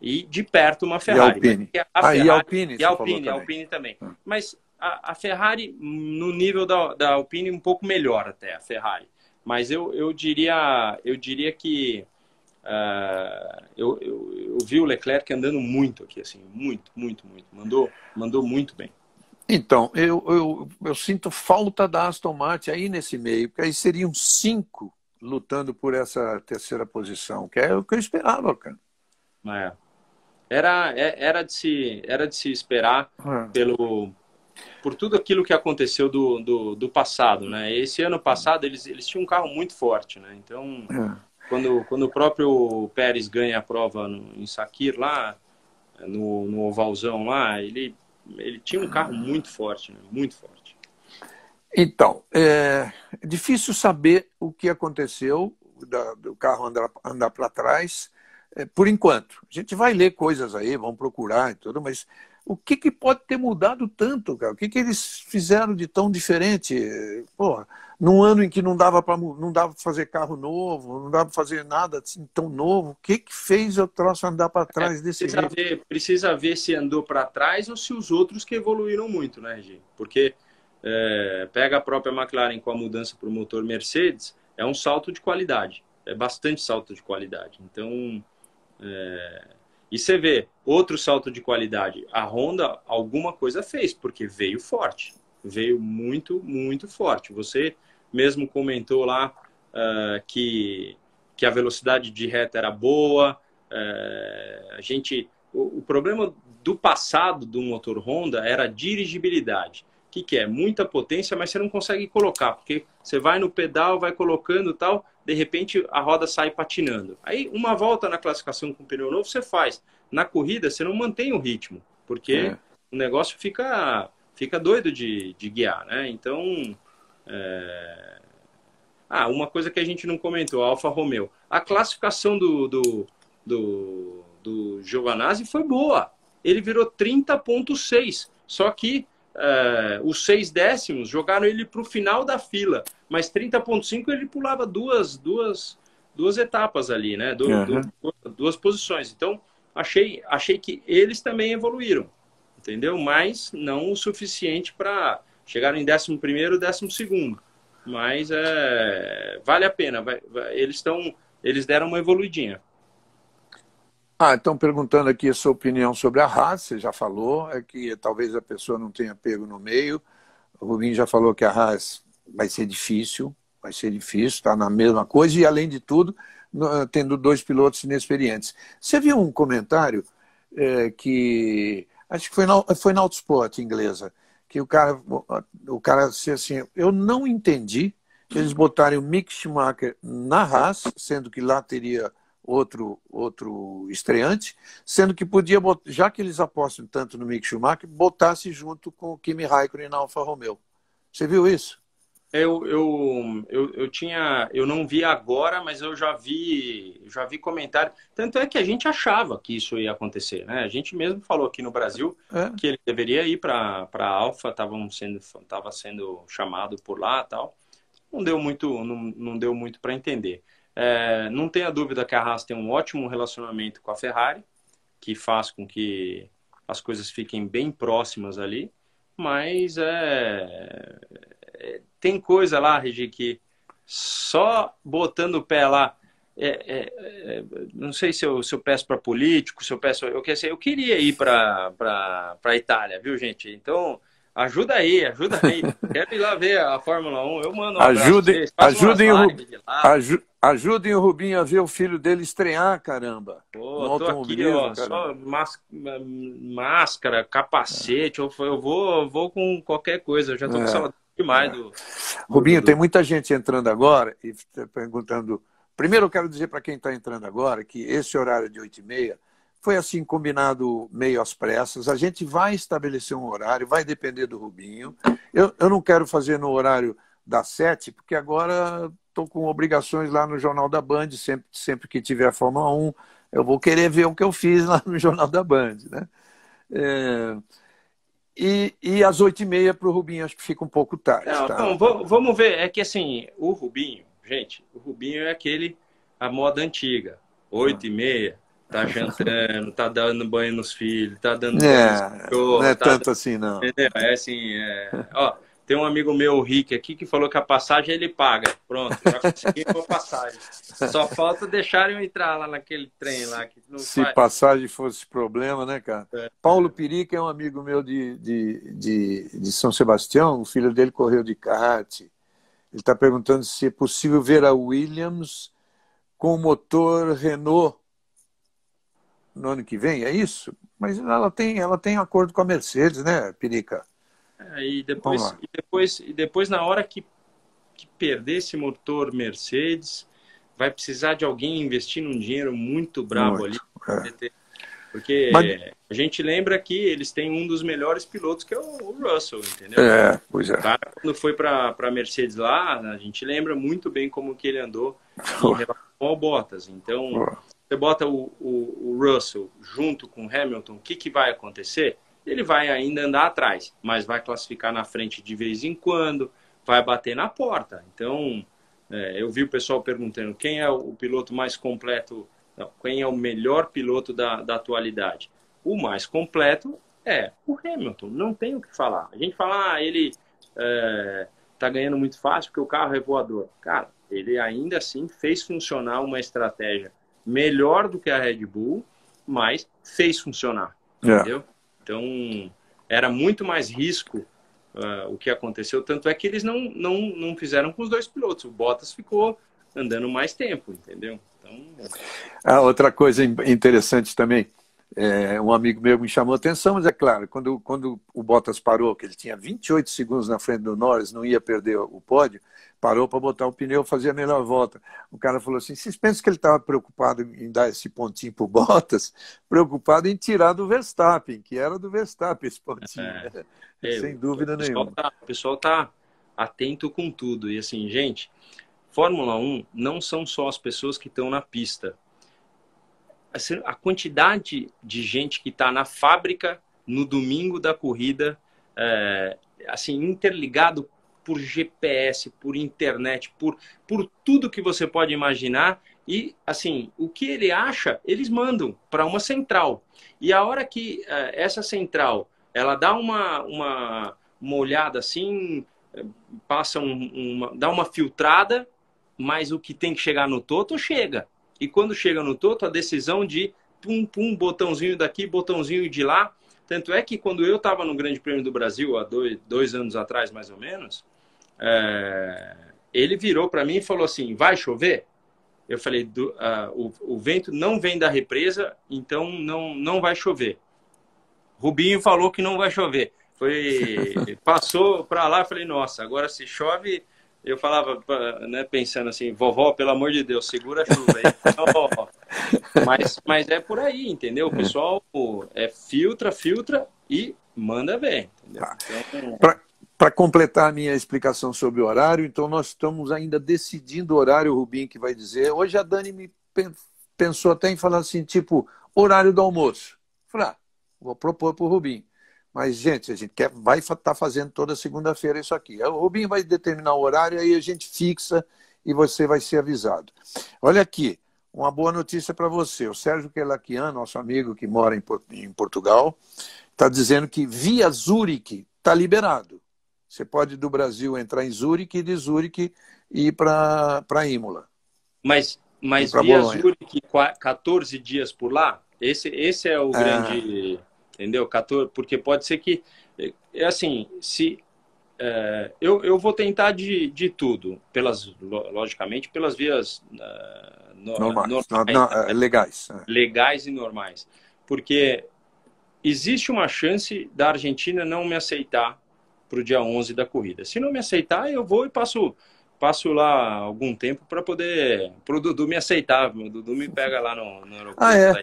e de perto uma Ferrari. E Alpine. A ah, Ferrari, e Alpine, e Alpine, também. Alpine também. Hum. Mas a, a Ferrari no nível da, da Alpine um pouco melhor até a Ferrari. Mas eu, eu, diria, eu diria que uh, eu, eu, eu, vi o Leclerc andando muito aqui, assim, muito, muito, muito. Mandou, mandou muito bem. Então, eu, eu, eu sinto falta da Aston Martin aí nesse meio, porque aí seriam cinco lutando por essa terceira posição, que é o que eu esperava, cara. É. Era, é, era, de, se, era de se esperar é. pelo, por tudo aquilo que aconteceu do, do, do, passado, né? Esse ano passado eles, eles tinham um carro muito forte, né? Então, é. quando, quando o próprio Pérez ganha a prova no, em Sakir lá, no, no ovalzão lá, ele, ele tinha um carro muito forte, né? Muito forte. Então, é difícil saber o que aconteceu da, do carro andar, andar para trás, é, por enquanto. A gente vai ler coisas aí, vamos procurar e tudo, mas o que, que pode ter mudado tanto, cara? O que, que eles fizeram de tão diferente? Porra, num ano em que não dava para não dava pra fazer carro novo, não dava para fazer nada assim, tão novo, o que, que fez o troço andar para é, trás é, desse precisa jeito? Ver, precisa ver se andou para trás ou se os outros que evoluíram muito, né, Gi? Porque é, pega a própria McLaren com a mudança para o motor Mercedes, é um salto de qualidade, é bastante salto de qualidade. Então, é, e você vê outro salto de qualidade. A Honda alguma coisa fez, porque veio forte. Veio muito, muito forte. Você mesmo comentou lá uh, que, que a velocidade de reta era boa. Uh, a gente, o, o, problema do passado do motor Honda era a dirigibilidade. O que, que é? Muita potência, mas você não consegue colocar, porque você vai no pedal, vai colocando tal, de repente a roda sai patinando. Aí uma volta na classificação com pneu novo você faz. Na corrida você não mantém o ritmo, porque é. o negócio fica, fica doido de, de guiar, né? Então, é... ah, uma coisa que a gente não comentou, a Alfa Romeo. A classificação do, do, do, do Giovanazzi foi boa. Ele virou 30.6, só que uh, os seis décimos jogaram ele para o final da fila, mas 30.5 ele pulava duas, duas, duas etapas ali, né? Du uhum. duas, duas, posições. Então, achei, achei que eles também evoluíram, entendeu? Mas não o suficiente para chegar em 11 primeiro, 12 segundo. Mas é, vale a pena. Vai, vai, eles estão, eles deram uma evoluidinha. Ah, estão perguntando aqui a sua opinião sobre a Haas, você já falou, é que talvez a pessoa não tenha pego no meio. O Rubinho já falou que a Haas vai ser difícil, vai ser difícil, está na mesma coisa, e além de tudo, tendo dois pilotos inexperientes. Você viu um comentário é, que acho que foi na, foi na Autosport inglesa, que o cara, o cara disse assim, eu não entendi eles botarem o Mick Schumacher na Haas, sendo que lá teria outro outro estreante, sendo que podia, já que eles apostam tanto no Mick Schumacher, botasse junto com o Kimi Raikkonen na Alfa Romeo. Você viu isso? Eu, eu, eu, eu tinha, eu não vi agora, mas eu já vi, já vi comentário. Tanto é que a gente achava que isso ia acontecer, né? A gente mesmo falou aqui no Brasil é. que ele deveria ir para a Alfa, estavam sendo, estava sendo chamado por lá, tal. Não deu muito, não, não deu muito para entender. É, não tenha dúvida que a Haas tem um ótimo relacionamento com a Ferrari, que faz com que as coisas fiquem bem próximas ali, mas é, é, tem coisa lá, Regi, que só botando o pé lá, é, é, é não sei se eu, se eu peço para político, se eu peço. Eu, eu queria ir para a Itália, viu, gente? Então, Ajuda aí, ajuda aí. Quero ir lá ver a Fórmula 1. Eu mando um ajudem, ajudem, o, aju, ajudem o Rubinho a ver o filho dele estrear, caramba. Pô, tô aqui, ó, só máscara, capacete. Eu, eu vou, vou com qualquer coisa. Eu já tô é, com saudade demais é. do. Rubinho, do... tem muita gente entrando agora e perguntando. Primeiro, eu quero dizer para quem está entrando agora que esse horário de 8 e meia foi assim combinado meio às pressas. A gente vai estabelecer um horário, vai depender do Rubinho. Eu, eu não quero fazer no horário das sete, porque agora estou com obrigações lá no Jornal da Band, sempre, sempre que tiver a Fórmula 1, eu vou querer ver o que eu fiz lá no Jornal da Band. Né? É... E, e às oito e meia para o Rubinho acho que fica um pouco tarde. Não, tá? Então, vamos ver, é que assim, o Rubinho, gente, o Rubinho é aquele, a moda antiga, oito e meia, tá jantando, tá dando banho nos filhos, tá dando é, banho Não é tá tanto assim, não. Entendeu? É assim, é... ó, tem um amigo meu, o Rick, aqui, que falou que a passagem ele paga. Pronto, já consegui a passagem. Só falta deixarem eu entrar lá naquele trem lá. Que Se faz... passagem fosse problema, né, cara? É. Paulo Pirica é um amigo meu de, de, de, de São Sebastião, o filho dele correu de kart. Ele está perguntando se é possível ver a Williams com motor Renault no ano que vem, é isso? Mas ela tem, ela tem acordo com a Mercedes, né, Pirica? É, e, depois, e, depois, e depois, na hora que, que perder esse motor Mercedes, vai precisar de alguém investir um dinheiro muito bravo muito, ali. É. Porque Mas... a gente lembra que eles têm um dos melhores pilotos, que é o Russell, entendeu? É, pois é. Cara, quando foi para a Mercedes lá, a gente lembra muito bem como que ele andou em relação ao Bottas. Então, você bota o, o, o Russell junto com o Hamilton, o que, que vai acontecer? Ele vai ainda andar atrás, mas vai classificar na frente de vez em quando, vai bater na porta. Então, é, eu vi o pessoal perguntando quem é o piloto mais completo, não, quem é o melhor piloto da, da atualidade. O mais completo é o Hamilton, não tem o que falar. A gente fala, ah, ele é, tá ganhando muito fácil porque o carro é voador. Cara, ele ainda assim fez funcionar uma estratégia melhor do que a Red Bull, mas fez funcionar, é. entendeu? Então, era muito mais risco uh, o que aconteceu, tanto é que eles não, não, não fizeram com os dois pilotos, o Bottas ficou andando mais tempo, entendeu? Então... Ah, outra coisa interessante também, é, um amigo meu me chamou a atenção, mas é claro, quando, quando o Bottas parou, que ele tinha 28 segundos na frente do Norris, não ia perder o pódio, parou para botar o pneu, fazer a melhor volta. O cara falou assim: vocês pensam que ele estava preocupado em dar esse pontinho para o Bottas? Preocupado em tirar do Verstappen, que era do Verstappen esse pontinho. É, é, Sem dúvida o nenhuma. Tá, o pessoal está atento com tudo. E assim, gente, Fórmula 1 não são só as pessoas que estão na pista a quantidade de gente que está na fábrica no domingo da corrida, é, assim, interligado por GPS, por internet, por, por tudo que você pode imaginar. E, assim, o que ele acha, eles mandam para uma central. E a hora que uh, essa central ela dá uma, uma, uma olhada assim, passa um, uma, dá uma filtrada, mas o que tem que chegar no Toto chega. E quando chega no Toto, a decisão de pum, pum, botãozinho daqui, botãozinho de lá. Tanto é que quando eu estava no Grande Prêmio do Brasil, há dois, dois anos atrás, mais ou menos, é, ele virou para mim e falou assim: vai chover? Eu falei: do, uh, o, o vento não vem da represa, então não, não vai chover. Rubinho falou que não vai chover. Foi, passou para lá, falei, nossa, agora se chove, eu falava, né, pensando assim, vovó, pelo amor de Deus, segura a chuva aí. Mas, mas é por aí, entendeu? O pessoal é, filtra, filtra e manda ver. Tá. Então, Para completar a minha explicação sobre o horário, então nós estamos ainda decidindo o horário, o Rubinho que vai dizer. Hoje a Dani me pensou até em falar assim, tipo, horário do almoço. Falei, ah, vou propor para o Rubinho. Mas, gente, a gente quer, vai estar tá fazendo toda segunda-feira isso aqui. O Rubinho vai determinar o horário, aí a gente fixa e você vai ser avisado. Olha aqui, uma boa notícia para você. O Sérgio Quelaquian, nosso amigo que mora em, em Portugal, está dizendo que via Zurique está liberado. Você pode do Brasil entrar em Zurique e de Zurique ir para Imola. Mas, mas via Bolonha. Zurique 14 dias por lá? Esse, esse é o é... grande entendeu? 14, porque pode ser que, é assim, se é, eu, eu vou tentar de, de tudo, pelas, logicamente, pelas vias uh, no, normais, normais não, não, é, legais. É. Legais e normais. Porque existe uma chance da Argentina não me aceitar para o dia 11 da corrida. Se não me aceitar, eu vou e passo passo lá algum tempo para poder para o Dudu me aceitar. O Dudu me pega lá no, no aeroporto. Ah, é?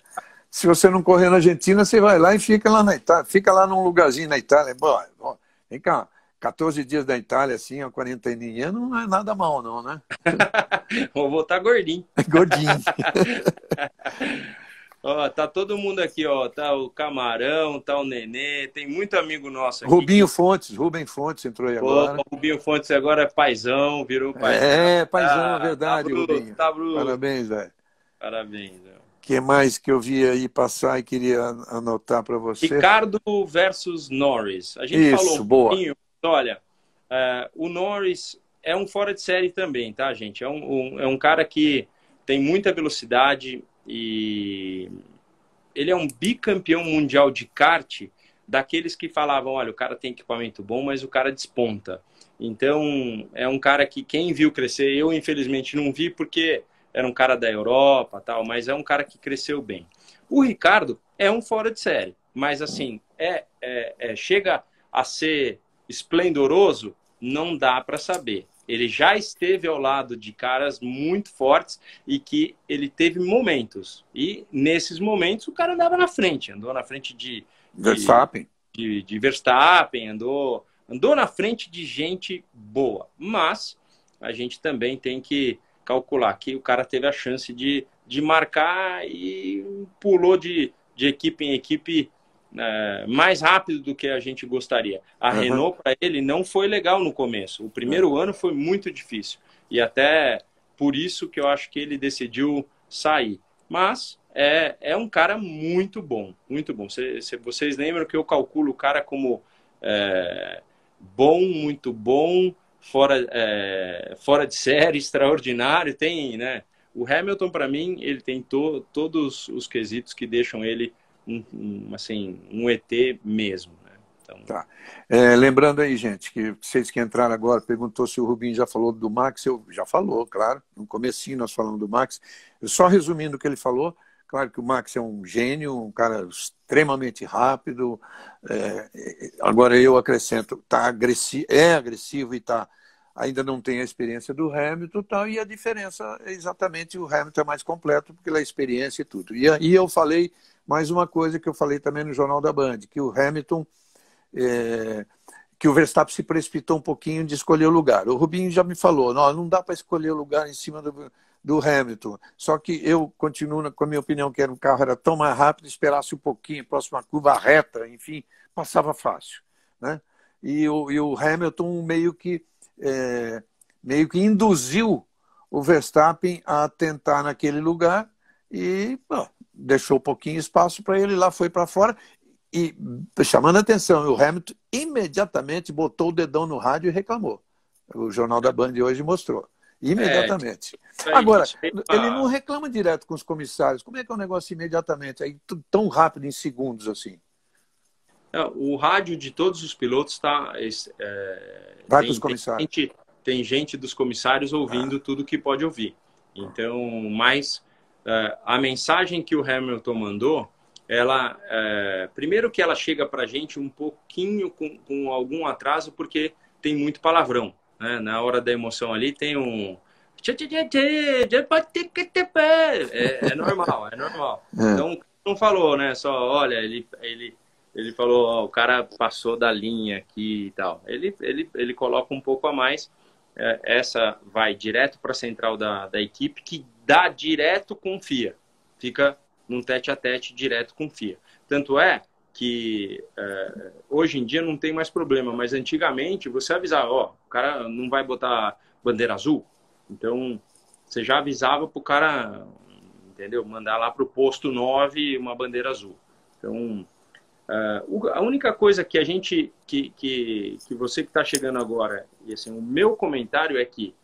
Se você não correr na Argentina, você vai lá e fica lá na Itália. Fica lá num lugarzinho na Itália. Bom, bom vem cá, 14 dias da Itália, assim, a quarenteninha, não é nada mal, não, né? Vou voltar gordinho. gordinho. ó, tá todo mundo aqui, ó. Tá o Camarão, tá o Nenê, tem muito amigo nosso aqui. Rubinho Fontes, Rubem Fontes entrou aí agora. Rubinho Fontes agora é paizão, virou paizão. É, paizão, é verdade, tá bruto, Rubinho. Tá bruto. Parabéns, velho. Parabéns, velho que mais que eu vi aí passar e queria anotar para você? Ricardo versus Norris. A gente Isso, falou um boa. pouquinho. Olha, uh, o Norris é um fora de série também, tá, gente? É um, um, é um cara que tem muita velocidade e ele é um bicampeão mundial de kart daqueles que falavam, olha, o cara tem equipamento bom, mas o cara desponta. Então, é um cara que quem viu crescer, eu infelizmente não vi porque era um cara da Europa, tal, mas é um cara que cresceu bem. O Ricardo é um fora de série, mas assim, é, é, é chega a ser esplendoroso, não dá para saber. Ele já esteve ao lado de caras muito fortes e que ele teve momentos. E nesses momentos o cara andava na frente, andou na frente de, Verstappen, de, de Verstappen, andou andou na frente de gente boa. Mas a gente também tem que calcular que o cara teve a chance de, de marcar e pulou de, de equipe em equipe é, mais rápido do que a gente gostaria. A uhum. Renault, para ele, não foi legal no começo. O primeiro uhum. ano foi muito difícil. E até por isso que eu acho que ele decidiu sair. Mas é, é um cara muito bom, muito bom. Se, se vocês lembram que eu calculo o cara como é, bom, muito bom, fora, é, fora de série, extraordinário. Tem, né? O Hamilton, para mim, ele tem to, todos os quesitos que deixam ele um, um assim, um ET mesmo. Né? Então... Tá. É, lembrando aí, gente, que vocês que entraram agora, perguntou se o Rubinho já falou do Max. Eu já falou, claro. No comecinho nós falamos do Max. Eu só resumindo o que ele falou, Claro que o Max é um gênio, um cara extremamente rápido. É, agora eu acrescento, tá agressivo, é agressivo e tá, ainda não tem a experiência do Hamilton tal, e a diferença é exatamente o Hamilton é mais completo pela experiência e tudo. E, e eu falei mais uma coisa que eu falei também no Jornal da Band, que o Hamilton. É, que o Verstappen se precipitou um pouquinho de escolher o lugar. O Rubinho já me falou, não, não dá para escolher o lugar em cima do, do Hamilton. Só que eu continuo com a minha opinião que era um carro era tão mais rápido, esperasse um pouquinho, próxima curva reta, enfim, passava fácil. Né? E, o, e o Hamilton meio que é, meio que induziu o Verstappen a tentar naquele lugar e bom, deixou um pouquinho espaço para ele, lá foi para fora e chamando a atenção, o Hamilton imediatamente botou o dedão no rádio e reclamou. O Jornal da Band hoje mostrou. Imediatamente. É, Agora, ele não reclama direto com os comissários. Como é que é um negócio imediatamente, aí, tão rápido, em segundos assim? É, o rádio de todos os pilotos está. É, Vai para os comissários. Tem gente, tem gente, dos comissários ouvindo ah. tudo que pode ouvir. Então, mas é, a mensagem que o Hamilton mandou, ela. É, primeiro que ela chega para a gente um pouquinho com, com algum atraso, porque tem muito palavrão. Né? Na hora da emoção ali tem um. É, é normal, é normal. É. Então, não falou, né? Só, olha, ele, ele, ele falou, o cara passou da linha aqui e tal. Ele, ele, ele coloca um pouco a mais. É, essa vai direto para a central da, da equipe, que dá direto com FIA. Fica num tete a tete direto com FIA. Tanto é que é, hoje em dia não tem mais problema, mas antigamente você avisava, ó, o cara não vai botar bandeira azul, então você já avisava para o cara, entendeu? Mandar lá para o posto 9 uma bandeira azul. Então, uh, a única coisa que a gente, que, que, que você que está chegando agora, e assim, o meu comentário é que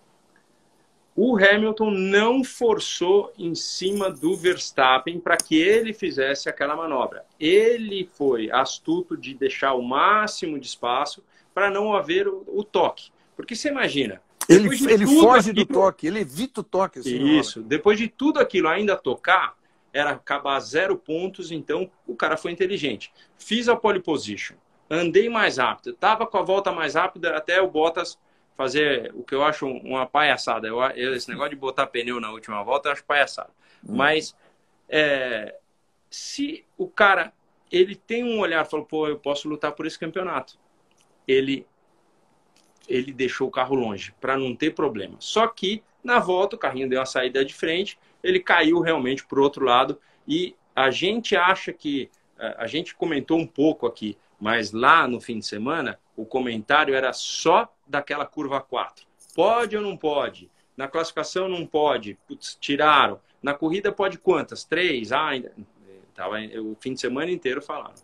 o Hamilton não forçou em cima do Verstappen para que ele fizesse aquela manobra. Ele foi astuto de deixar o máximo de espaço para não haver o, o, toque. Porque você imagina. Ele, ele foge aquilo, do toque, ele evita o toque. Assim, isso. Depois de tudo aquilo ainda tocar, era acabar zero pontos, então o cara foi inteligente. Fiz a pole position, andei mais rápido, estava com a volta mais rápida até o Bottas fazer o que eu acho uma palhaçada. Eu, esse negócio de botar pneu na última volta, eu acho palhaçada. Hum. Mas é, se o cara ele tem um olhar, falou, pô, eu posso lutar por esse campeonato. Ele ele deixou o carro longe para não ter problema. Só que na volta o carrinho deu uma saída de frente, ele caiu realmente para o outro lado e a gente acha que a gente comentou um pouco aqui, mas lá no fim de semana o comentário era só daquela curva 4. Pode ou não pode? Na classificação não pode. Putz, tiraram. Na corrida pode quantas? Três? Ah, ainda. Tava o fim de semana inteiro falando.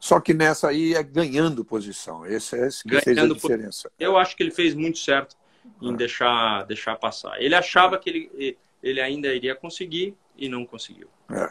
Só que nessa aí é ganhando posição. Esse é esse que ganhando fez a diferença. Eu acho que ele fez muito certo em deixar, deixar passar. Ele achava que ele, ele ainda iria conseguir e não conseguiu. É.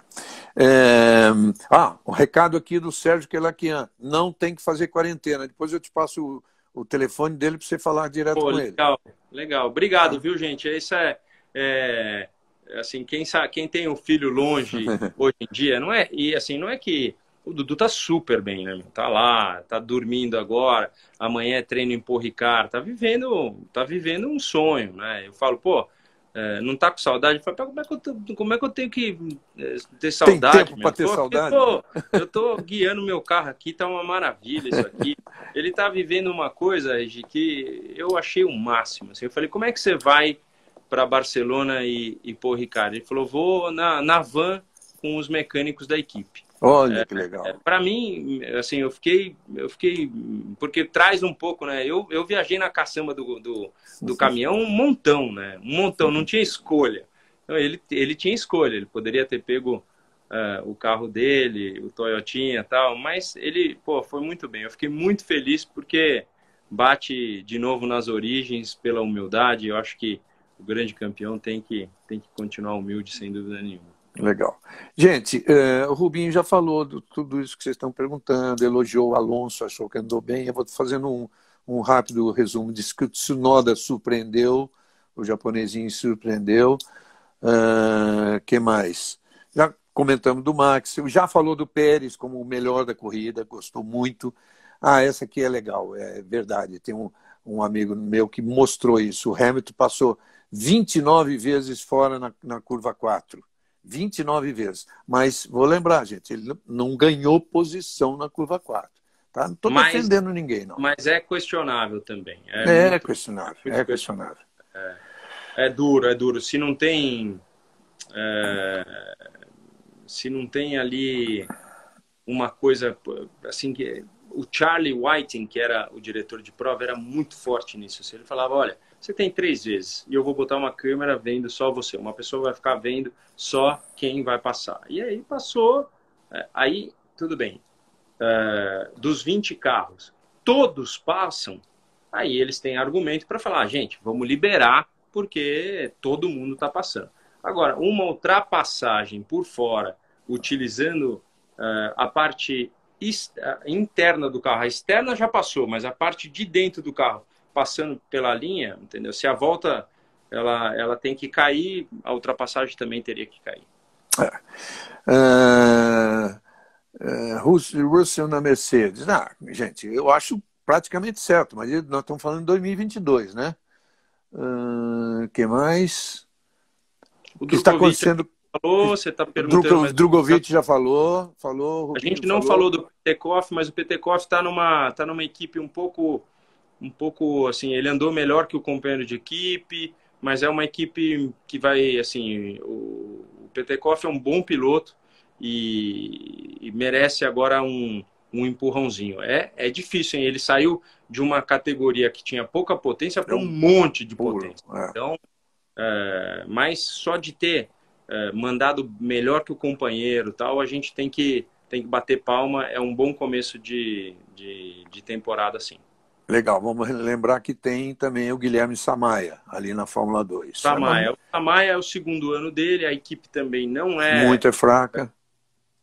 É... Ah, o um recado aqui do Sérgio Quelaquian. Não tem que fazer quarentena. Depois eu te passo o, o telefone dele para você falar direto Pô, com legal, ele. Legal, obrigado, viu, gente? Isso é, é, assim, quem sabe, quem tem um filho longe hoje em dia, não é? E assim, não é que o Dudu tá super bem, né? Tá lá, tá dormindo agora, amanhã é treino em Porricar, tá vivendo, tá vivendo um sonho, né? Eu falo, pô, é, não tá com saudade, fala, como é que eu, tô, como é que eu tenho que é, ter saudade? Tem tempo para ter saudade? Eu tô, eu tô guiando meu carro aqui, tá uma maravilha isso aqui. Ele tá vivendo uma coisa de que eu achei o máximo. Assim, eu falei, como é que você vai para Barcelona e, e pôr Ricardo? Ele falou, vou na, na van com os mecânicos da equipe. Olha que legal. É, para mim, assim, eu fiquei, eu fiquei, porque traz um pouco, né? Eu, eu viajei na caçamba do, do, do caminhão um montão, né? Um montão, não tinha escolha. Então, ele, ele tinha escolha, ele poderia ter pego uh, o carro dele, o Toyotinha e tal, mas ele, pô, foi muito bem. Eu fiquei muito feliz porque bate de novo nas origens pela humildade. Eu acho que o grande campeão tem que, tem que continuar humilde, sem dúvida nenhuma. Legal. Gente, é, o Rubinho já falou de tudo isso que vocês estão perguntando, elogiou o Alonso, achou que andou bem. Eu vou fazendo um, um rápido resumo. Disse que o Tsunoda surpreendeu, o japonesinho surpreendeu. Uh, que mais? Já comentamos do Max, já falou do Pérez como o melhor da corrida, gostou muito. Ah, essa aqui é legal, é verdade. Tem um, um amigo meu que mostrou isso. O Hamilton passou 29 vezes fora na, na curva 4. 29 vezes. Mas vou lembrar, gente, ele não ganhou posição na curva 4. Tá? Não estou defendendo ninguém, não. Mas é questionável também. É, é muito, questionável, é questionável. É, é, duro, é duro. Se não tem. É, se não tem ali uma coisa assim que o Charlie Whiting, que era o diretor de prova, era muito forte nisso. Ele falava, olha, você tem três vezes e eu vou botar uma câmera vendo só você. Uma pessoa vai ficar vendo só quem vai passar. E aí passou, é, aí tudo bem. É, dos 20 carros, todos passam, aí eles têm argumento para falar, gente, vamos liberar porque todo mundo está passando. Agora, uma ultrapassagem por fora, utilizando uh, a parte interna do carro, a externa já passou, mas a parte de dentro do carro, passando pela linha, entendeu? Se a volta ela, ela tem que cair, a ultrapassagem também teria que cair. É. Uh, uh, Russell na Mercedes. Ah, gente, eu acho praticamente certo, mas nós estamos falando de 2022, né? Uh, que mais? O que está acontecendo? Falou, você está perguntando. Drogovic já falou, falou. A gente não falou, falou do Petekoff, mas o Petekoff está numa, tá numa equipe um pouco, um pouco assim, ele andou melhor que o companheiro de equipe, mas é uma equipe que vai, assim, o, o Petekoff é um bom piloto e, e merece agora um, um empurrãozinho. É, é difícil, hein? Ele saiu de uma categoria que tinha pouca potência para um monte de potência. É. Então, é, mas só de ter é, mandado melhor que o companheiro, tal, a gente tem que tem que bater palma. É um bom começo de, de, de temporada, sim. Legal, vamos lembrar que tem também o Guilherme Samaia, ali na Fórmula 2. Samaia. O Samaia é o segundo ano dele, a equipe também não é. Muito é fraca.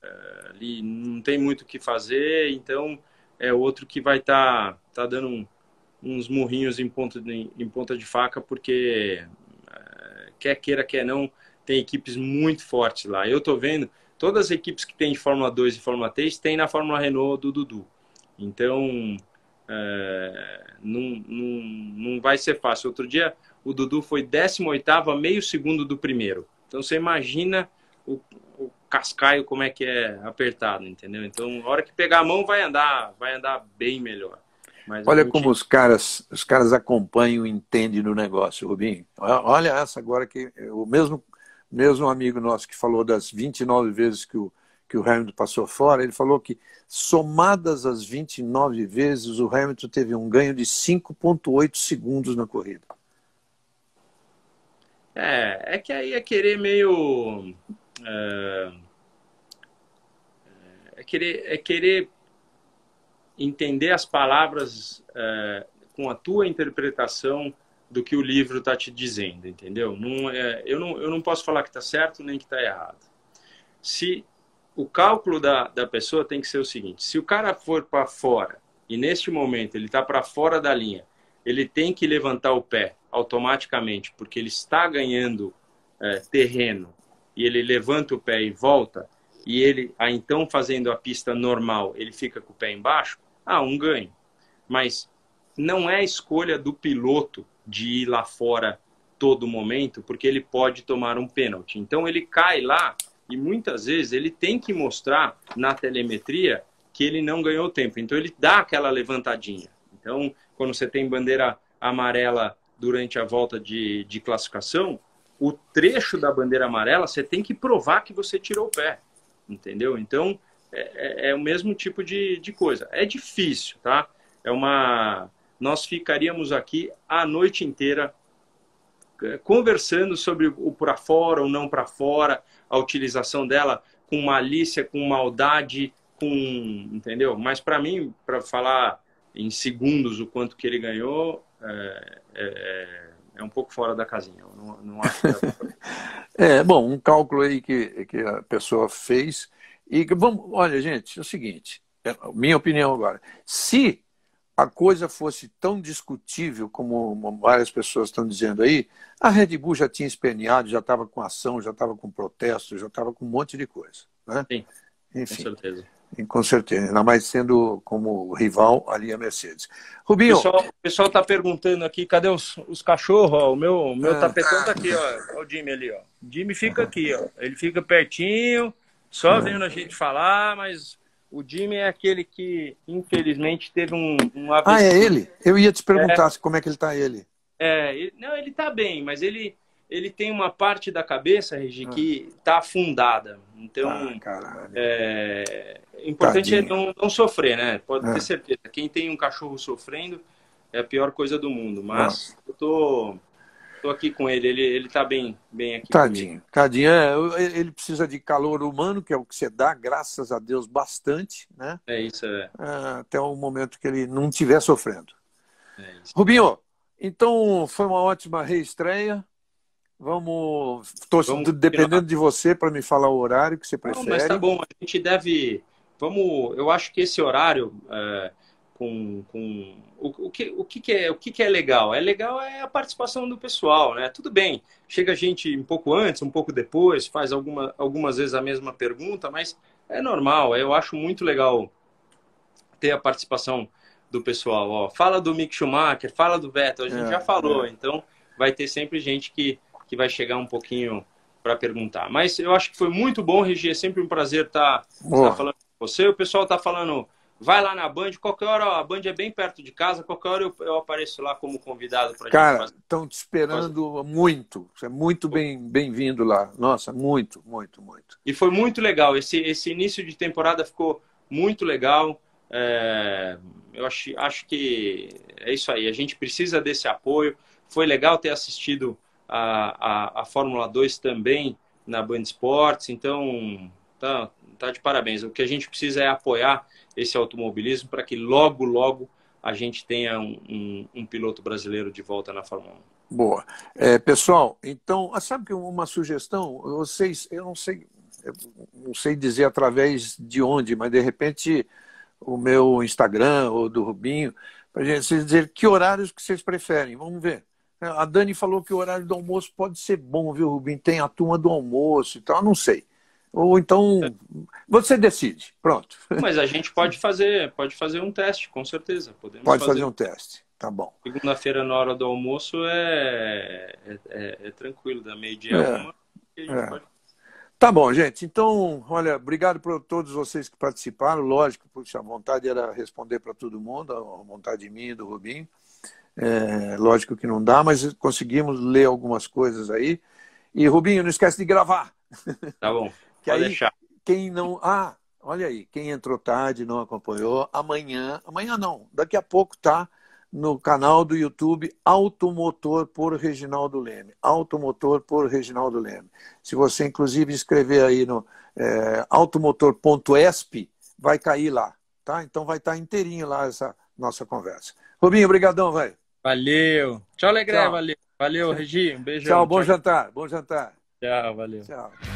É, ali não tem muito o que fazer, então é outro que vai estar tá, tá dando um, uns murrinhos em ponta, de, em ponta de faca, porque é, quer queira, quer não, tem equipes muito fortes lá. Eu estou vendo, todas as equipes que tem de Fórmula 2 e Fórmula 3 tem na Fórmula Renault do Dudu. Então, é, não, não, não vai ser fácil. Outro dia, o Dudu foi 18 a meio segundo do primeiro. Então, você imagina o, o cascaio como é que é apertado, entendeu? Então, na hora que pegar a mão, vai andar, vai andar bem melhor. Mas Olha como os caras, os caras acompanham e entendem no negócio, Rubinho. Olha essa agora que o mesmo, mesmo amigo nosso que falou das 29 vezes que o, que o Hamilton passou fora, ele falou que somadas as 29 vezes, o Hamilton teve um ganho de 5,8 segundos na corrida. É, é que aí é querer meio. É, é querer, é querer entender as palavras é, com a tua interpretação do que o livro está te dizendo, entendeu? Não, é, eu, não, eu não posso falar que está certo nem que está errado. Se o cálculo da, da pessoa tem que ser o seguinte: se o cara for para fora e neste momento ele está para fora da linha, ele tem que levantar o pé automaticamente porque ele está ganhando é, terreno e ele levanta o pé e volta e ele, ah, então fazendo a pista normal, ele fica com o pé embaixo, ah, um ganho. Mas não é escolha do piloto de ir lá fora todo momento, porque ele pode tomar um pênalti. Então ele cai lá e muitas vezes ele tem que mostrar na telemetria que ele não ganhou tempo. Então ele dá aquela levantadinha. Então, quando você tem bandeira amarela durante a volta de, de classificação, o trecho da bandeira amarela você tem que provar que você tirou o pé entendeu? Então, é, é, é o mesmo tipo de, de coisa. É difícil, tá? É uma... Nós ficaríamos aqui a noite inteira é, conversando sobre o para fora ou não para fora, a utilização dela com malícia, com maldade, com, entendeu? Mas para mim, para falar em segundos o quanto que ele ganhou, é, é, é um pouco fora da casinha. Eu não, não acho que é, bom, um cálculo aí que, que a pessoa fez. E vamos, olha, gente, é o seguinte, é, minha opinião agora. Se a coisa fosse tão discutível como várias pessoas estão dizendo aí, a Red Bull já tinha esperneado, já estava com ação, já estava com protesto, já estava com um monte de coisa. Né? Sim, Enfim. com certeza. Com certeza, ainda mais sendo como rival ali a Mercedes. Rubinho. O pessoal está perguntando aqui, cadê os, os cachorros? Ó, o meu, o meu é. tapetão está aqui, ó. o Jimmy ali, ó. O Jimmy fica aqui, ó. Ele fica pertinho, só é. vendo a gente falar, mas o Jimmy é aquele que, infelizmente, teve um, um. Ah, é ele? Eu ia te perguntar é, como é que ele está ele. É, ele, não, ele está bem, mas ele, ele tem uma parte da cabeça, Regi, que está afundada. Então, ah, é, importante é não, não, sofrer, né? Pode é. ter certeza. Quem tem um cachorro sofrendo é a pior coisa do mundo. Mas Nossa. eu tô, tô aqui com ele, ele, ele tá bem, bem aqui. Tadinho, comigo. tadinho. É, ele precisa de calor humano, que é o que você dá, graças a Deus, bastante, né? É isso, é. é até o momento que ele não estiver sofrendo. É isso. Rubinho, então foi uma ótima reestreia. Vamos. Vamos dependendo de você para me falar o horário que você prefere. Não, mas tá bom, a gente deve. Vamos. Eu acho que esse horário. É, com, com o, o, que, o, que, que, é, o que, que é legal? É legal é a participação do pessoal, né? Tudo bem, chega gente um pouco antes, um pouco depois, faz alguma, algumas vezes a mesma pergunta, mas é normal. Eu acho muito legal ter a participação do pessoal. Ó, fala do Mick Schumacher, fala do Vettel, a gente é, já falou, é. então vai ter sempre gente que que vai chegar um pouquinho para perguntar. Mas eu acho que foi muito bom, Regi. É sempre um prazer estar tá, tá falando com você. O pessoal está falando, vai lá na Band, qualquer hora, a Band é bem perto de casa, qualquer hora eu, eu apareço lá como convidado para Cara, estão te esperando muito. Você é muito bem-vindo bem lá. Nossa, muito, muito, muito. E foi muito legal. Esse, esse início de temporada ficou muito legal. É, eu acho, acho que é isso aí. A gente precisa desse apoio. Foi legal ter assistido a, a, a Fórmula 2 também na Band Esportes, então tá, tá de parabéns. O que a gente precisa é apoiar esse automobilismo para que logo, logo a gente tenha um, um, um, piloto brasileiro de volta na Fórmula 1. Boa. É, pessoal, então, ah, sabe que uma sugestão? Vocês, eu não sei, eu não sei dizer através de onde, mas de repente o meu Instagram ou do Rubinho, para gente dizer que horários que vocês preferem. Vamos ver. A Dani falou que o horário do almoço pode ser bom, viu, Rubim? Tem a turma do almoço e tal, não sei. Ou então você decide, pronto. Mas a gente pode fazer, pode fazer um teste, com certeza. Podemos pode fazer, fazer um teste, tá bom. Segunda-feira na hora do almoço é, é, é, é tranquilo, da meio-dia é, uma. É. Pode... Tá bom, gente. Então, olha, obrigado por todos vocês que participaram. Lógico, porque a vontade era responder para todo mundo, a vontade minha e do Rubinho. É, lógico que não dá, mas conseguimos ler algumas coisas aí. E Rubinho, não esquece de gravar. Tá bom. Que Pode aí, deixar. Quem não. Ah, olha aí, quem entrou tarde, não acompanhou, amanhã, amanhã não, daqui a pouco tá no canal do YouTube Automotor por Reginaldo Leme. Automotor por Reginaldo Leme. Se você, inclusive, escrever aí no é, automotor.esp, vai cair lá, tá? Então vai estar tá inteirinho lá essa nossa conversa. Rubinho, obrigadão, velho. Valeu. Tchau, Legré, valeu. Valeu, Regi. Um beijo. Tchau, bom tchau. jantar. Bom jantar. Tchau, valeu. Tchau.